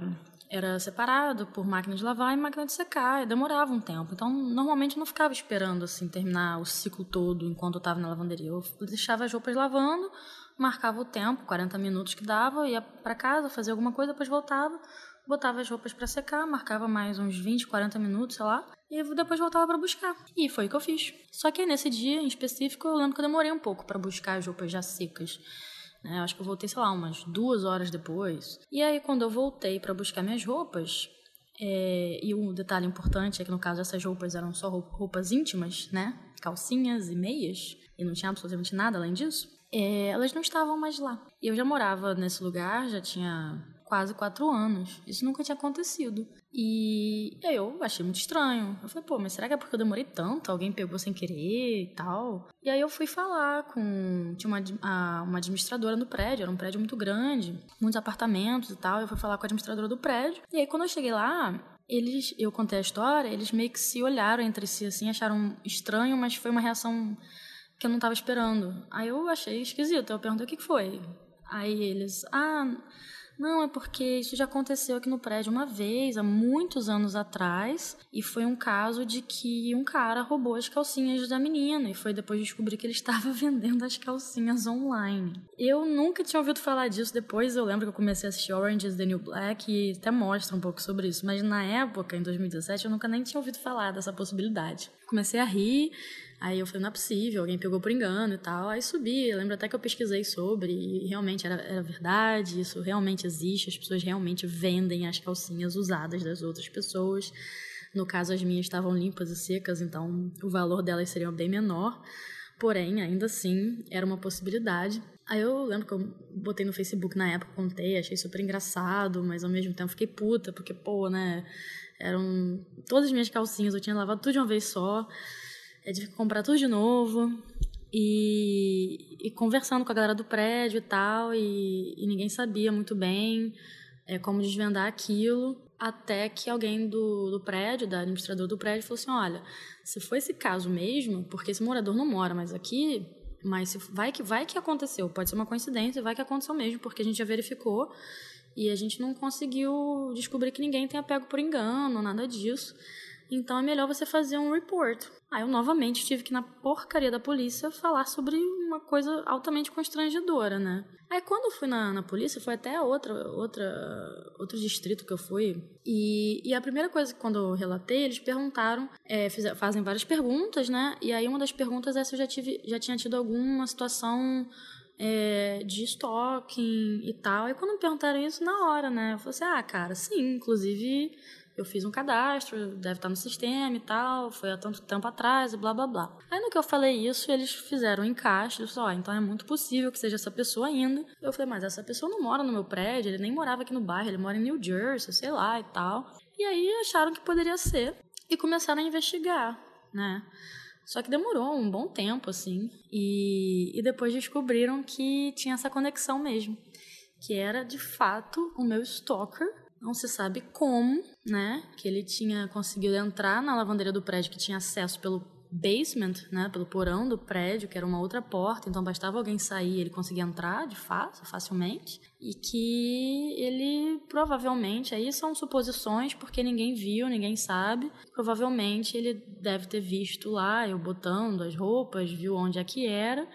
era separado por máquina de lavar e máquina de secar. E demorava um tempo. Então, normalmente eu não ficava esperando, assim, terminar o ciclo todo enquanto eu estava na lavanderia. Eu deixava as roupas lavando, marcava o tempo, 40 minutos que dava, ia para casa, fazia alguma coisa, depois voltava, botava as roupas para secar, marcava mais uns 20, 40 minutos, sei lá, e depois voltava para buscar. E foi o que eu fiz. Só que nesse dia em específico, eu lembro que eu demorei um pouco para buscar as roupas já secas. Né? Eu acho que eu voltei, sei lá, umas duas horas depois. E aí, quando eu voltei para buscar minhas roupas, é, e um detalhe importante é que no caso essas roupas eram só rou- roupas íntimas, né? Calcinhas e meias, e não tinha absolutamente nada além disso. é, elas não estavam mais lá. E eu já morava nesse lugar, já tinha quase quatro anos. Isso nunca tinha acontecido. E eu achei muito estranho. Eu falei, pô, mas será que é porque eu demorei tanto? Alguém pegou sem querer e tal? E aí eu fui falar com. Tinha uma, a- uma administradora no prédio, era um prédio muito grande, muitos apartamentos e tal. Eu fui falar com a administradora do prédio. E aí quando eu cheguei lá, eles, eu contei a história, eles meio que se olharam entre si, assim, acharam estranho, mas foi uma reação que eu não tava esperando. Aí eu achei esquisito, eu perguntei o que foi. Aí eles, ah, não, é porque isso já aconteceu aqui no prédio uma vez, há muitos anos atrás, e foi um caso de que um cara roubou as calcinhas da menina, e foi depois descobrir que ele [LAUGHS] estava vendendo as calcinhas online. Eu nunca tinha ouvido falar disso, depois eu lembro que eu comecei a assistir Orange is the New Black, e até mostra um pouco sobre isso, mas na época, em 2017, eu nunca nem tinha ouvido falar dessa possibilidade. Comecei a rir, Aí eu falei, não é possível, alguém pegou por engano e tal. Aí subi, lembro até que eu pesquisei sobre e realmente era, era verdade, isso realmente existe, as pessoas realmente vendem as calcinhas usadas das outras pessoas. No caso, as minhas estavam limpas e secas, então o valor delas seria bem menor. Porém, ainda assim, era uma possibilidade. Aí eu lembro que eu botei no Facebook na época, contei, achei super engraçado, mas ao mesmo tempo fiquei puta, porque, pô, né, eram todas as minhas calcinhas, eu tinha lavado tudo de uma vez só. Tive que comprar tudo de novo. e, e conversando com a galera do prédio e tal, e, e ninguém sabia muito bem é, como desvendar aquilo, até que alguém do, do prédio, da administradora do prédio, falou assim: olha, se for esse caso mesmo, porque esse morador não mora mais aqui, mas se, vai, que, vai que aconteceu, pode ser uma coincidência, vai que aconteceu mesmo, porque a gente já verificou e a gente não conseguiu descobrir que ninguém tenha pego por engano, nada disso. Então é melhor você fazer um report. Aí eu novamente tive que na porcaria da polícia falar sobre uma coisa altamente constrangedora, né? Aí quando eu fui na, na polícia, foi até outra, outra, outro distrito que eu fui. E, e a primeira coisa que quando eu relatei, eles perguntaram, é, fiz- fazem várias perguntas, né? E aí uma das perguntas é se eu já, tive, já tinha tido alguma situação é, de stalking e tal. E quando me perguntaram isso, na hora, né? Eu falei assim, ah, cara, sim, inclusive eu fiz um cadastro, deve estar no sistema e tal, foi há tanto tempo atrás e blá blá blá. Aí no que eu falei isso, eles fizeram um encaixe, eles falaram, ó, então é muito possível que seja essa pessoa ainda. Eu falei, mas essa pessoa não mora no meu prédio, ele nem morava aqui no bairro, ele mora em New Jersey, sei lá e tal. E aí acharam que poderia ser e começaram a investigar, né? Só que demorou um bom tempo, assim, e, e depois descobriram que tinha essa conexão mesmo, que era de fato o meu stalker não se sabe como, né? Que ele tinha conseguido entrar na lavanderia do prédio que tinha acesso pelo basement, né? Pelo porão do prédio, que era uma outra porta. Então bastava alguém sair, ele conseguia entrar de fato, facilmente. E que ele provavelmente, aí são suposições, porque ninguém viu, ninguém sabe. Provavelmente ele deve ter visto lá eu botando as roupas, viu onde é que era,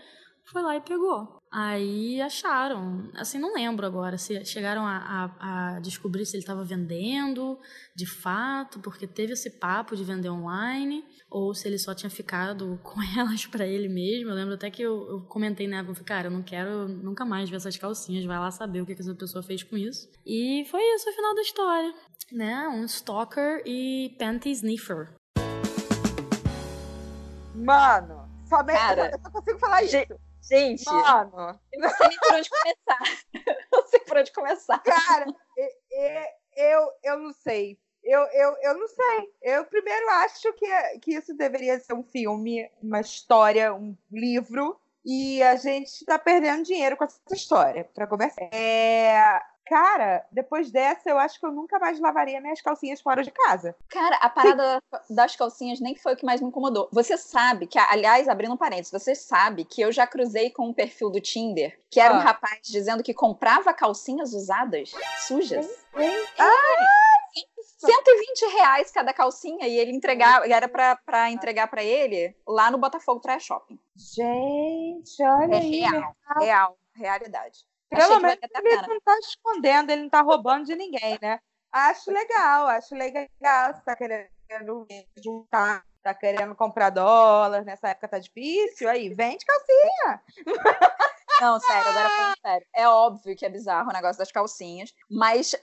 foi lá e pegou. Aí acharam, assim, não lembro agora se chegaram a, a- a descobrir se ele estava vendendo de fato, porque teve esse papo de vender online, ou se ele só tinha ficado [LAUGHS] com elas para ele mesmo. Eu lembro até que eu, eu comentei na época, eu falei, cara, eu não quero nunca mais ver essas calcinhas, vai lá saber o que, que essa pessoa fez com isso. E foi isso o final da história, né? Um stalker e panty sniffer. Mano, somente, Cara, [LAUGHS] eu só consigo falar ge- isso. Gente, Mano, eu não sei nem por onde começar. [LAUGHS] Não sei por onde começar. cara, eu, eu não sei. Eu, eu, eu não sei. Eu primeiro acho que, que isso deveria ser um filme, uma história, um livro. E a gente tá perdendo dinheiro com essa história, pra conversar. É, cara, depois dessa, eu acho que eu nunca mais lavaria minhas calcinhas fora de casa. Cara, a parada das calcinhas nem foi o que mais me incomodou. Você sabe que, aliás, abrindo um parênteses, você sabe que eu já cruzei com um perfil do Tinder que era um Ah. rapaz dizendo que comprava calcinhas usadas, sujas. Ah, 120 reais cada calcinha e ele entregava, era pra entregar pra ele lá no Botafogo Praia Shopping. gente, olha É aí. real, real, realidade. Pelo menos ele não tá escondendo, ele não tá roubando de ninguém, né? Acho legal, acho legal. Você tá querendo juntar, tá querendo comprar dólar, nessa época tá difícil, aí vende calcinha. [LAUGHS] Não, sério, agora falando sério. É óbvio que é bizarro o negócio das calcinhas, mas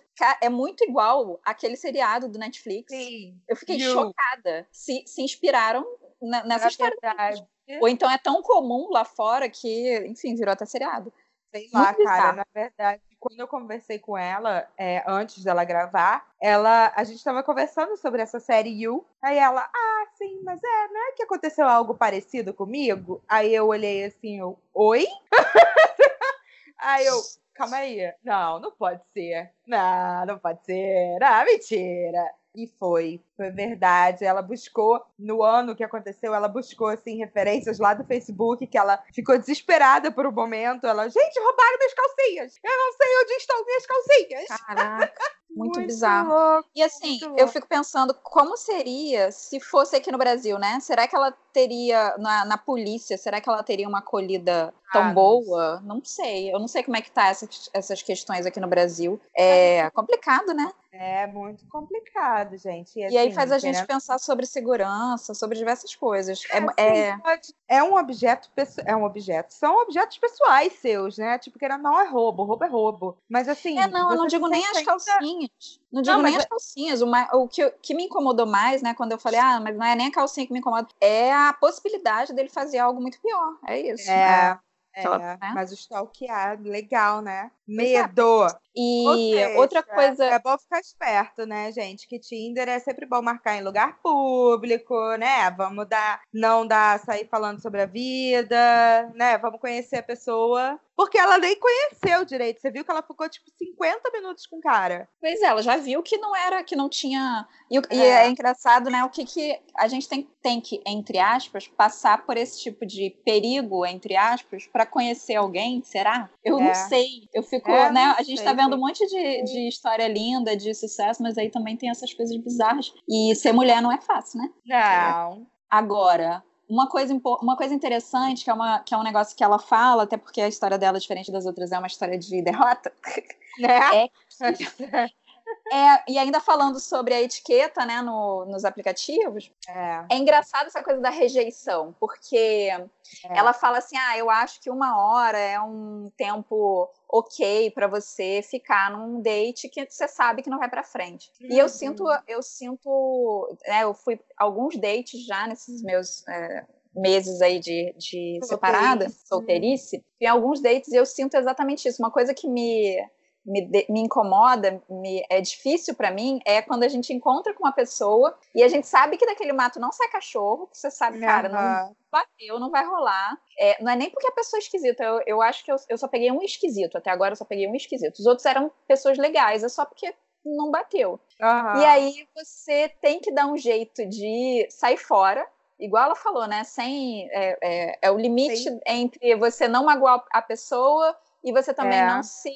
é muito igual aquele seriado do Netflix. Sim, Eu fiquei You. chocada. Se, se inspiraram na- nessa na história. verdade. Ou então é tão comum lá fora que, enfim, virou até seriado. Sei lá, cara, na verdade, quando eu conversei com ela, é, antes dela gravar, ela, a gente tava conversando sobre essa série You, aí ela, ah, sim, mas é, não é que aconteceu algo parecido comigo? Aí eu olhei assim, eu, oi? [LAUGHS] aí eu, calma aí, não, não pode ser, não, não pode ser, ah, mentira. E foi, foi verdade. Ela buscou, no ano que aconteceu, ela buscou, assim, referências lá do Facebook, que ela ficou desesperada por um momento. Ela, gente, roubaram minhas calcinhas! Eu não sei onde estão minhas calcinhas! Caraca, [LAUGHS] muito, bizarro. louco. E assim, muito eu fico pensando como seria se fosse aqui no Brasil, né? Será que ela teria, na, na polícia, será que ela teria uma acolhida tão Ah, boa? Não sei. Eu não sei como é que tá essas, essas questões aqui no Brasil. É complicado, né? É muito complicado, gente. E aí assim, faz a gente pensar sobre segurança, sobre diversas coisas. É, Assim, é- pode- é um objeto, é um objeto. São objetos pessoais seus, né? Tipo, que não é roubo, roubo é roubo. Mas assim. É, não, eu não digo nem as calcinhas. Não digo Não, nem mas as calcinhas. O, ma- o que, que me incomodou mais, né, quando eu falei, ah, mas não é nem a calcinha que me incomoda, é a possibilidade dele fazer algo muito pior. É isso. É, que ela- É, né? mas o stalkear, legal, né? É. Medo. E seja, outra coisa. É bom ficar esperto, né, gente? Que Tinder é sempre bom marcar em lugar público, né? Vamos dar, não dar, sair falando sobre a vida, né? Vamos conhecer a pessoa. Porque ela nem conheceu direito. Você viu que ela ficou, tipo, 50 minutos com o cara. Pois é, ela já viu que não era, que não tinha. E, o- e É. é engraçado, né? O que, que a gente tem, tem que, entre aspas, passar por esse tipo de perigo, entre aspas, para conhecer alguém, será? Eu É. não sei. Eu fico, É, né? A gente sei, tá vendo um monte de, de história linda, de sucesso, mas aí também tem essas coisas bizarras. E ser mulher não é fácil, né? Não. Agora, uma coisa, uma coisa interessante, que é, uma, que é um negócio que ela fala, até porque a história dela, diferente das outras, é uma história de derrota. [LAUGHS] Né? [LAUGHS] É, e ainda falando sobre a etiqueta, né, no- nos aplicativos, É. é engraçado essa coisa da rejeição, porque ela fala assim: ah, eu acho que uma hora é um tempo ok pra você ficar num date que você sabe que não vai pra frente. E eu Uhum. sinto, eu sinto, né, eu fui alguns dates já nesses meus é, meses aí de, de separada, Solteirice. solteirice, e alguns dates eu sinto exatamente isso. Uma coisa que me me, me incomoda, me, é difícil pra mim, é quando a gente encontra com uma pessoa e a gente sabe que daquele mato não sai cachorro, que você sabe, cara, não Aham. bateu, não vai rolar. É, não é nem porque a pessoa é esquisita, eu, eu acho que eu, eu só peguei um esquisito, até agora eu só peguei um esquisito. Os outros eram pessoas legais, é só porque não bateu. Aham. E aí você tem que dar um jeito de sair fora. Igual ela falou, né? Sem. É, é- é o limite Sim. entre você não magoar a pessoa e você também É. não se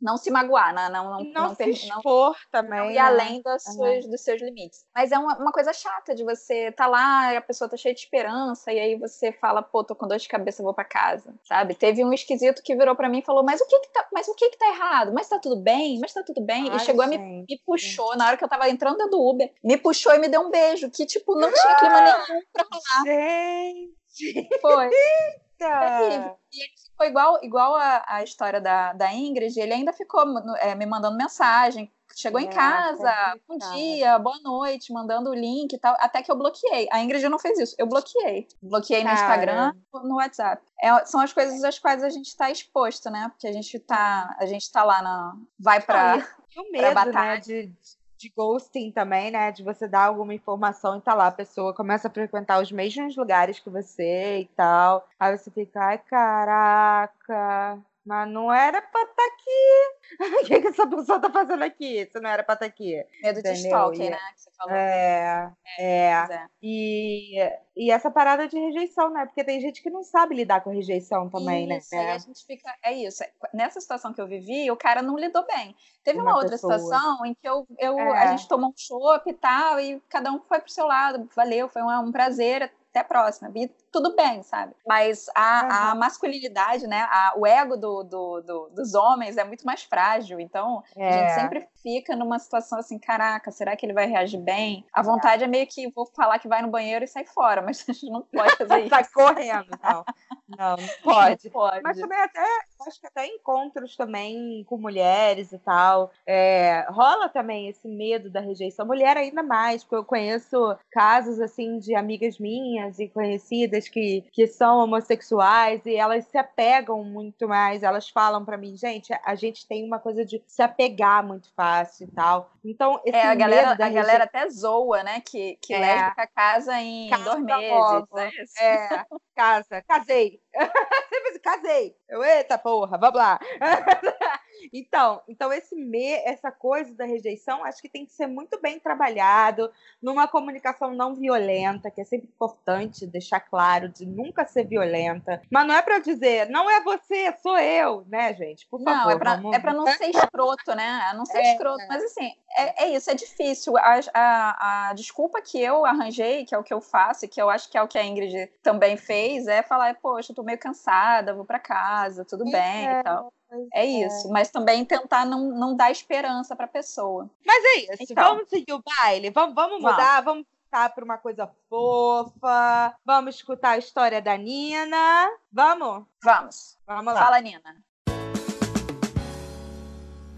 não se magoar, né? Não, não, não, não, se per- não expor também. não ir né? além das suas, dos seus limites. Mas é uma, uma coisa chata de você tá lá a pessoa tá cheia de esperança e aí você fala, pô, tô com dor de cabeça, vou pra casa, sabe? Teve um esquisito que virou pra mim e falou, mas o que que tá, mas o que que tá errado? Mas tá tudo bem? Mas tá tudo bem? Ai, e chegou a me, gente. me puxou na hora que eu tava entrando dentro do Uber, me puxou e me deu um beijo que tipo não tinha clima nenhum pra rolar. Gente. Foi. [LAUGHS] Terrível. E ele ficou igual, igual a, a história da, da Ingrid, ele ainda ficou no- é, me mandando mensagem. Chegou em É, casa, bom complicado. dia, boa noite, mandando o link e tal, até que eu bloqueei. A Ingrid não fez isso, eu bloqueei. Bloqueei no Cara. Instagram, no WhatsApp. É, são as coisas às quais a gente está exposto, né? Porque a gente tá, a gente tá lá na. Vai pra. E o medo, né, de, de ghosting também, né? De você dar alguma informação e tá lá, a pessoa começa a frequentar os mesmos lugares que você e tal. Aí você fica, ai, caraca, mas não era pra estar aqui. [LAUGHS] O que, que essa pessoa tá fazendo aqui? Se não era pra estar aqui. Medo de stalking, né? Que você falou. É, é. Pois é. E, e essa parada de rejeição, né? Porque tem gente que não sabe lidar com rejeição também, isso, aí né? a gente fica. É isso. Nessa situação que eu vivi, o cara não lidou bem. Teve uma, Uma outra pessoa. situação em que eu, eu, É. a gente tomou um chopp e tal, e cada um foi pro seu lado. Valeu, foi um, um prazer. Até a próxima. E tudo bem, sabe? Mas a, a Aham. masculinidade, né? a- o ego do, do- do- dos homens é muito mais frágil. Então, a É. gente sempre fica numa situação assim: caraca, será que ele vai reagir bem? A vontade é, meio que vou falar que vai no banheiro e sai fora, mas a gente não pode [LAUGHS] fazer isso. Sai correndo, não. Não, não [LAUGHS] pode. Não pode. Mas também até, acho que até encontros também com mulheres e tal. É, rola também esse medo da rejeição. Mulher ainda mais, porque eu conheço casos assim de amigas minhas e conhecidas que, que são homossexuais e elas se apegam muito mais. Elas falam pra mim, gente, a gente tem uma coisa de se apegar muito fácil e tal. Então, esse É, a galera, a galera até zoa, né? Que, que É. lésbica casa em Casa dois meses. É. É, casa, casei. [LAUGHS] Sempre casei. Eu, eita porra, vamos lá. [LAUGHS] então, então esse me, essa coisa da rejeição, acho que tem que ser muito bem trabalhado numa comunicação não violenta, que é sempre importante deixar claro de nunca ser violenta. Mas não é pra dizer, não é você, sou eu, né, gente? Por favor. Não, é vamos- é não ser [LAUGHS] escroto, né? É não ser É. escroto. Mas assim, é, é isso, é difícil. A, a, a desculpa que eu arranjei, que é o que eu faço, e que eu acho que é o que a Ingrid também fez, é falar, poxa, eu tô meio cansada, vou pra casa, tudo bem É, e tal. É isso. Mas também tentar não, não dar esperança pra pessoa. Mas é isso, Então. vamos seguir o baile, vamos, vamos mudar, vamos passar por uma coisa fofa, vamos escutar a história da Nina. Vamos? Vamos. Vamos lá. Fala, Nina.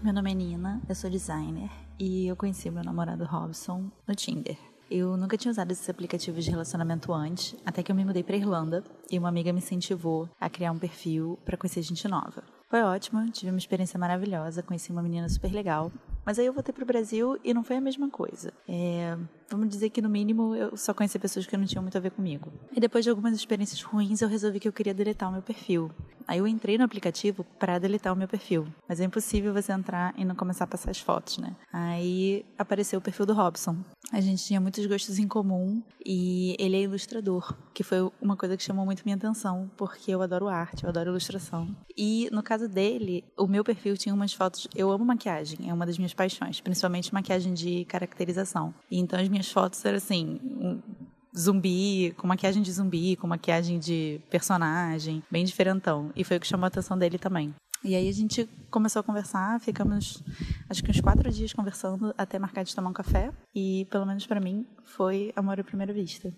Meu nome é Nina, eu sou designer e eu conheci meu namorado Robson no Tinder. Eu nunca tinha usado esses aplicativos de relacionamento antes, até que eu me mudei para Irlanda e uma amiga me incentivou a criar um perfil para conhecer gente nova. Foi ótimo, tive uma experiência maravilhosa, conheci uma menina super legal. Mas aí eu voltei pro Brasil e não foi a mesma coisa. É, vamos dizer que no mínimo eu só conheci pessoas que não tinham muito a ver comigo. E depois de algumas experiências ruins, eu resolvi que eu queria deletar o meu perfil. Aí eu entrei no aplicativo para deletar o meu perfil, mas é impossível você entrar e não começar a passar as fotos, né? Aí apareceu o perfil do Robson. A gente tinha muitos gostos em comum e ele é ilustrador, que foi uma coisa que chamou muito minha atenção, porque eu adoro arte, eu adoro ilustração. E no caso dele, o meu perfil tinha umas fotos. Eu amo maquiagem, é uma das minhas paixões, principalmente maquiagem de caracterização. E então as minhas fotos eram assim. um zumbi, com maquiagem de zumbi, com maquiagem de personagem, bem diferentão. E foi o que chamou a atenção dele também. E aí a gente começou a conversar, ficamos acho que uns quatro dias conversando até marcar de tomar um café. E pelo menos para mim foi amor à primeira vista.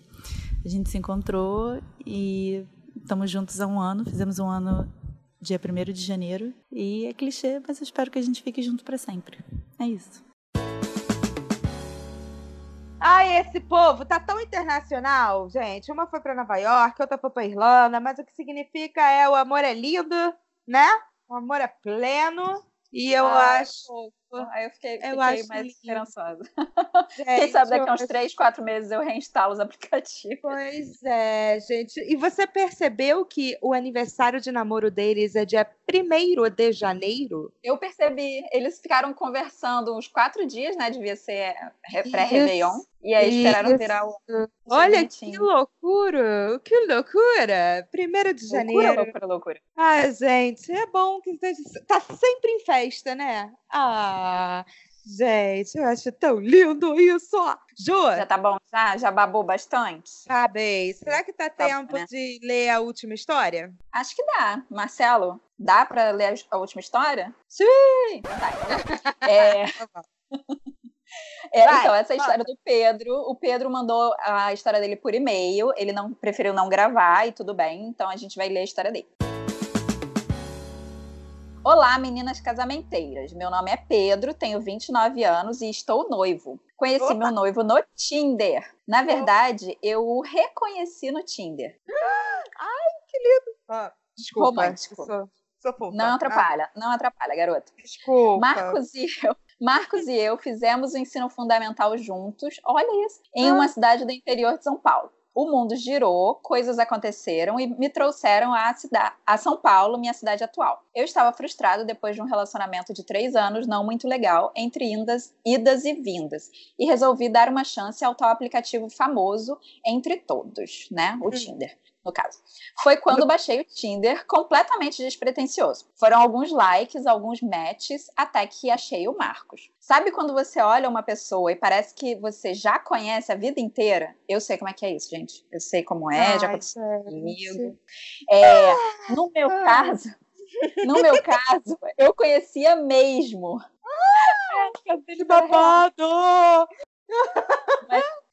A gente se encontrou e estamos juntos há um ano, fizemos um ano dia 1 de janeiro. E é clichê, mas eu espero que a gente fique junto para sempre. É isso. Ai, esse povo tá tão internacional, gente. Uma foi pra Nova York, outra foi pra Irlanda, mas o que significa é o amor é lindo, né? O amor é pleno. E eu Ai, acho. Aí eu fiquei, eu fiquei mais lindo. esperançosa. [LAUGHS] Quem Gente, sabe daqui a uns 3, 4 meses eu reinstalo os aplicativos. Pois é, gente. E você percebeu que o aniversário de namoro deles é dia 1 de janeiro? Eu percebi, eles ficaram conversando uns quatro dias, né? Devia ser re- pré-Réveillon. E aí esperaram Isso. virar o. Olha que loucura! Que loucura! 1 de janeiro. Loucura, loucura, loucura. Ah, gente, é bom que tá sempre em festa, né? Ah, gente, eu acho tão lindo isso! Ju, Já tá bom? Já? Já babou bastante? sabe, será que tá Tá bom, tempo né? de ler a última história? Acho que dá. Marcelo, dá pra ler a- última história? Sim! Tá, então. É, [LAUGHS] [LAUGHS] é, Vai, então, essa vai. história do Pedro, o Pedro mandou a história dele por e-mail, ele não preferiu não gravar e tudo bem, então a gente vai ler a história dele. Olá, meninas casamenteiras. Meu nome é Pedro, tenho 29 anos e estou noivo. Conheci Opa. meu noivo no Tinder. Na verdade, eu o reconheci no Tinder. [GASPS] Ah, desculpa, Romântico. Sou, sou fofa. Não atrapalha, não atrapalha, garota. Ah, desculpa. Marcos e eu, Marcos e eu fizemos o ensino fundamental juntos, olha isso, em Ah. uma cidade do interior de São Paulo. O mundo girou, coisas aconteceram e me trouxeram a, cida- a São Paulo, minha cidade atual. Eu estava frustrado depois de um relacionamento de três anos não muito legal, entre indas, idas e vindas, e resolvi dar uma chance ao tal aplicativo famoso entre todos, né? O Hum. Tinder, no caso. Foi quando baixei o Tinder, completamente despretensioso. Foram alguns likes, alguns matches, até que achei o Marcos. Sabe quando você olha uma pessoa e parece que você já conhece a vida inteira? Eu sei como é que é isso, gente. Eu sei como é, já Ai, aconteceu gente. comigo. É, no meu Ah. caso, [LAUGHS] no meu caso, eu conhecia mesmo. Que babado!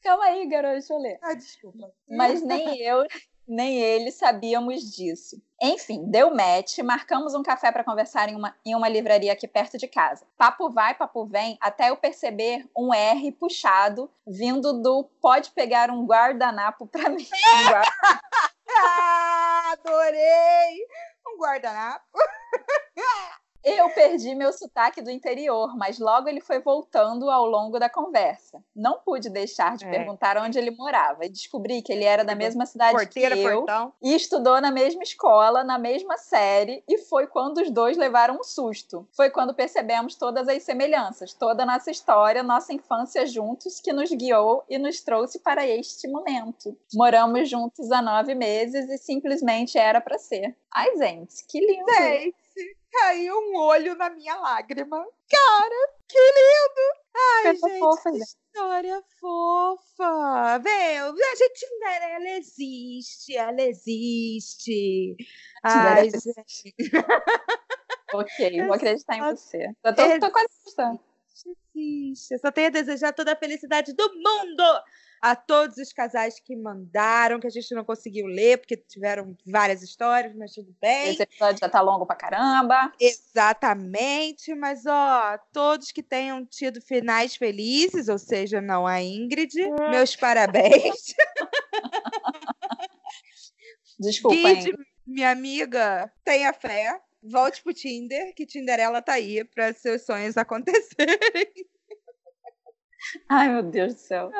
Calma aí, garoto, deixa eu ler. Ah, desculpa. Mas nem eu, nem ele sabíamos disso. Enfim, deu match, marcamos um café para conversar em uma, em uma livraria aqui perto de casa. Papo vai, papo vem, até eu perceber um R puxado vindo do pode pegar um guardanapo para mim. [LAUGHS] Ah, adorei! Um guardanapo. [LAUGHS] Eu perdi meu sotaque do interior, mas logo ele foi voltando ao longo da conversa. Não pude deixar de É. perguntar onde ele morava e descobri que ele era da mesma cidade Porteira, que eu. portão. e estudou na mesma escola, na mesma série, e foi quando os dois levaram um susto. Foi quando percebemos todas as semelhanças, toda a nossa história, nossa infância juntos, que nos guiou e nos trouxe para este momento. Moramos juntos há nove meses e simplesmente era para ser. Ai, gente, que lindo! Gente, caiu um olho na minha lágrima. Cara, que lindo! Ai, gente, fofa, que gente. história fofa. Meu, a gente, né, ela existe, ela existe. Ai, existe. gente, [LAUGHS] Ok, vou acreditar em você. Eu tô, Existe. tô quase assiste. Eu só tenho a desejar toda a felicidade do mundo a todos os casais que mandaram, que a gente não conseguiu ler, porque tiveram várias histórias, mas tudo bem. Esse episódio já tá longo pra caramba. Exatamente, mas ó, todos que tenham tido finais felizes, ou seja, não a Ingrid, meus parabéns. [LAUGHS] Desculpa, Guide, minha amiga, tenha fé. Volte pro Tinder, que Tinderela tá aí para seus sonhos [LAUGHS] acontecerem. Ai, meu Deus do céu.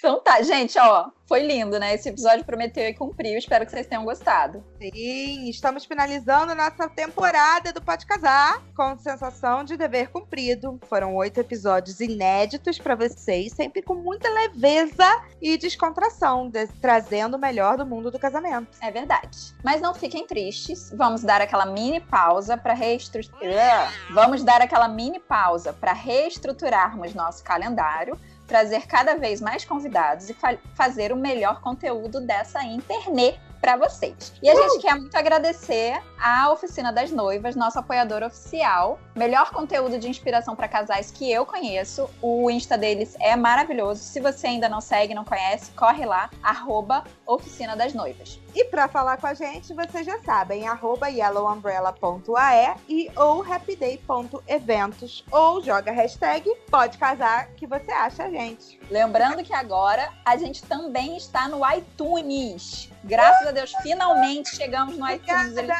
Então tá, gente, ó, foi lindo, né? Esse episódio prometeu e cumpriu. Espero que vocês tenham gostado. Sim, estamos finalizando nossa temporada do Pode Casar com sensação de dever cumprido. Foram oito episódios inéditos para vocês, sempre com muita leveza e descontração, de- trazendo o melhor do mundo do casamento. É verdade. Mas não fiquem tristes. Vamos dar aquela mini pausa para reestruturar. Vamos dar aquela mini pausa para reestruturarmos nosso calendário, trazer cada vez mais convidados e fa- fazer o melhor conteúdo dessa internet para vocês. E a gente quer muito agradecer à Oficina das Noivas, nosso apoiador oficial. Melhor conteúdo de inspiração para casais que eu conheço. O Insta deles é maravilhoso. Se você ainda não segue, não conhece, corre lá, arroba Oficina das Noivas. E para falar com a gente, vocês já sabem, arroba yellowumbrella.ae e ou happyday.eventos ou joga a hashtag pode casar que você acha a gente. Lembrando que agora a gente também está no iTunes. Graças a Deus, finalmente chegamos no iTunes. Eles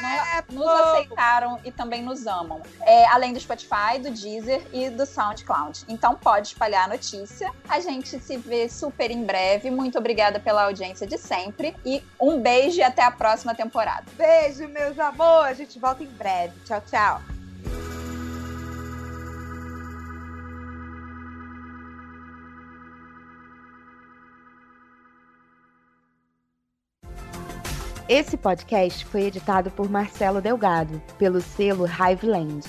no- nos aceitaram e também nos amam. É, além do Spotify, do Deezer e do SoundCloud. Então pode espalhar a notícia. A gente se vê super em breve. Muito obrigada pela audiência de sempre. E um beijo e até a próxima temporada. Beijo, meus amores. A gente volta em breve. Tchau, tchau. Esse podcast foi editado por Marcelo Delgado, pelo selo Hiveland.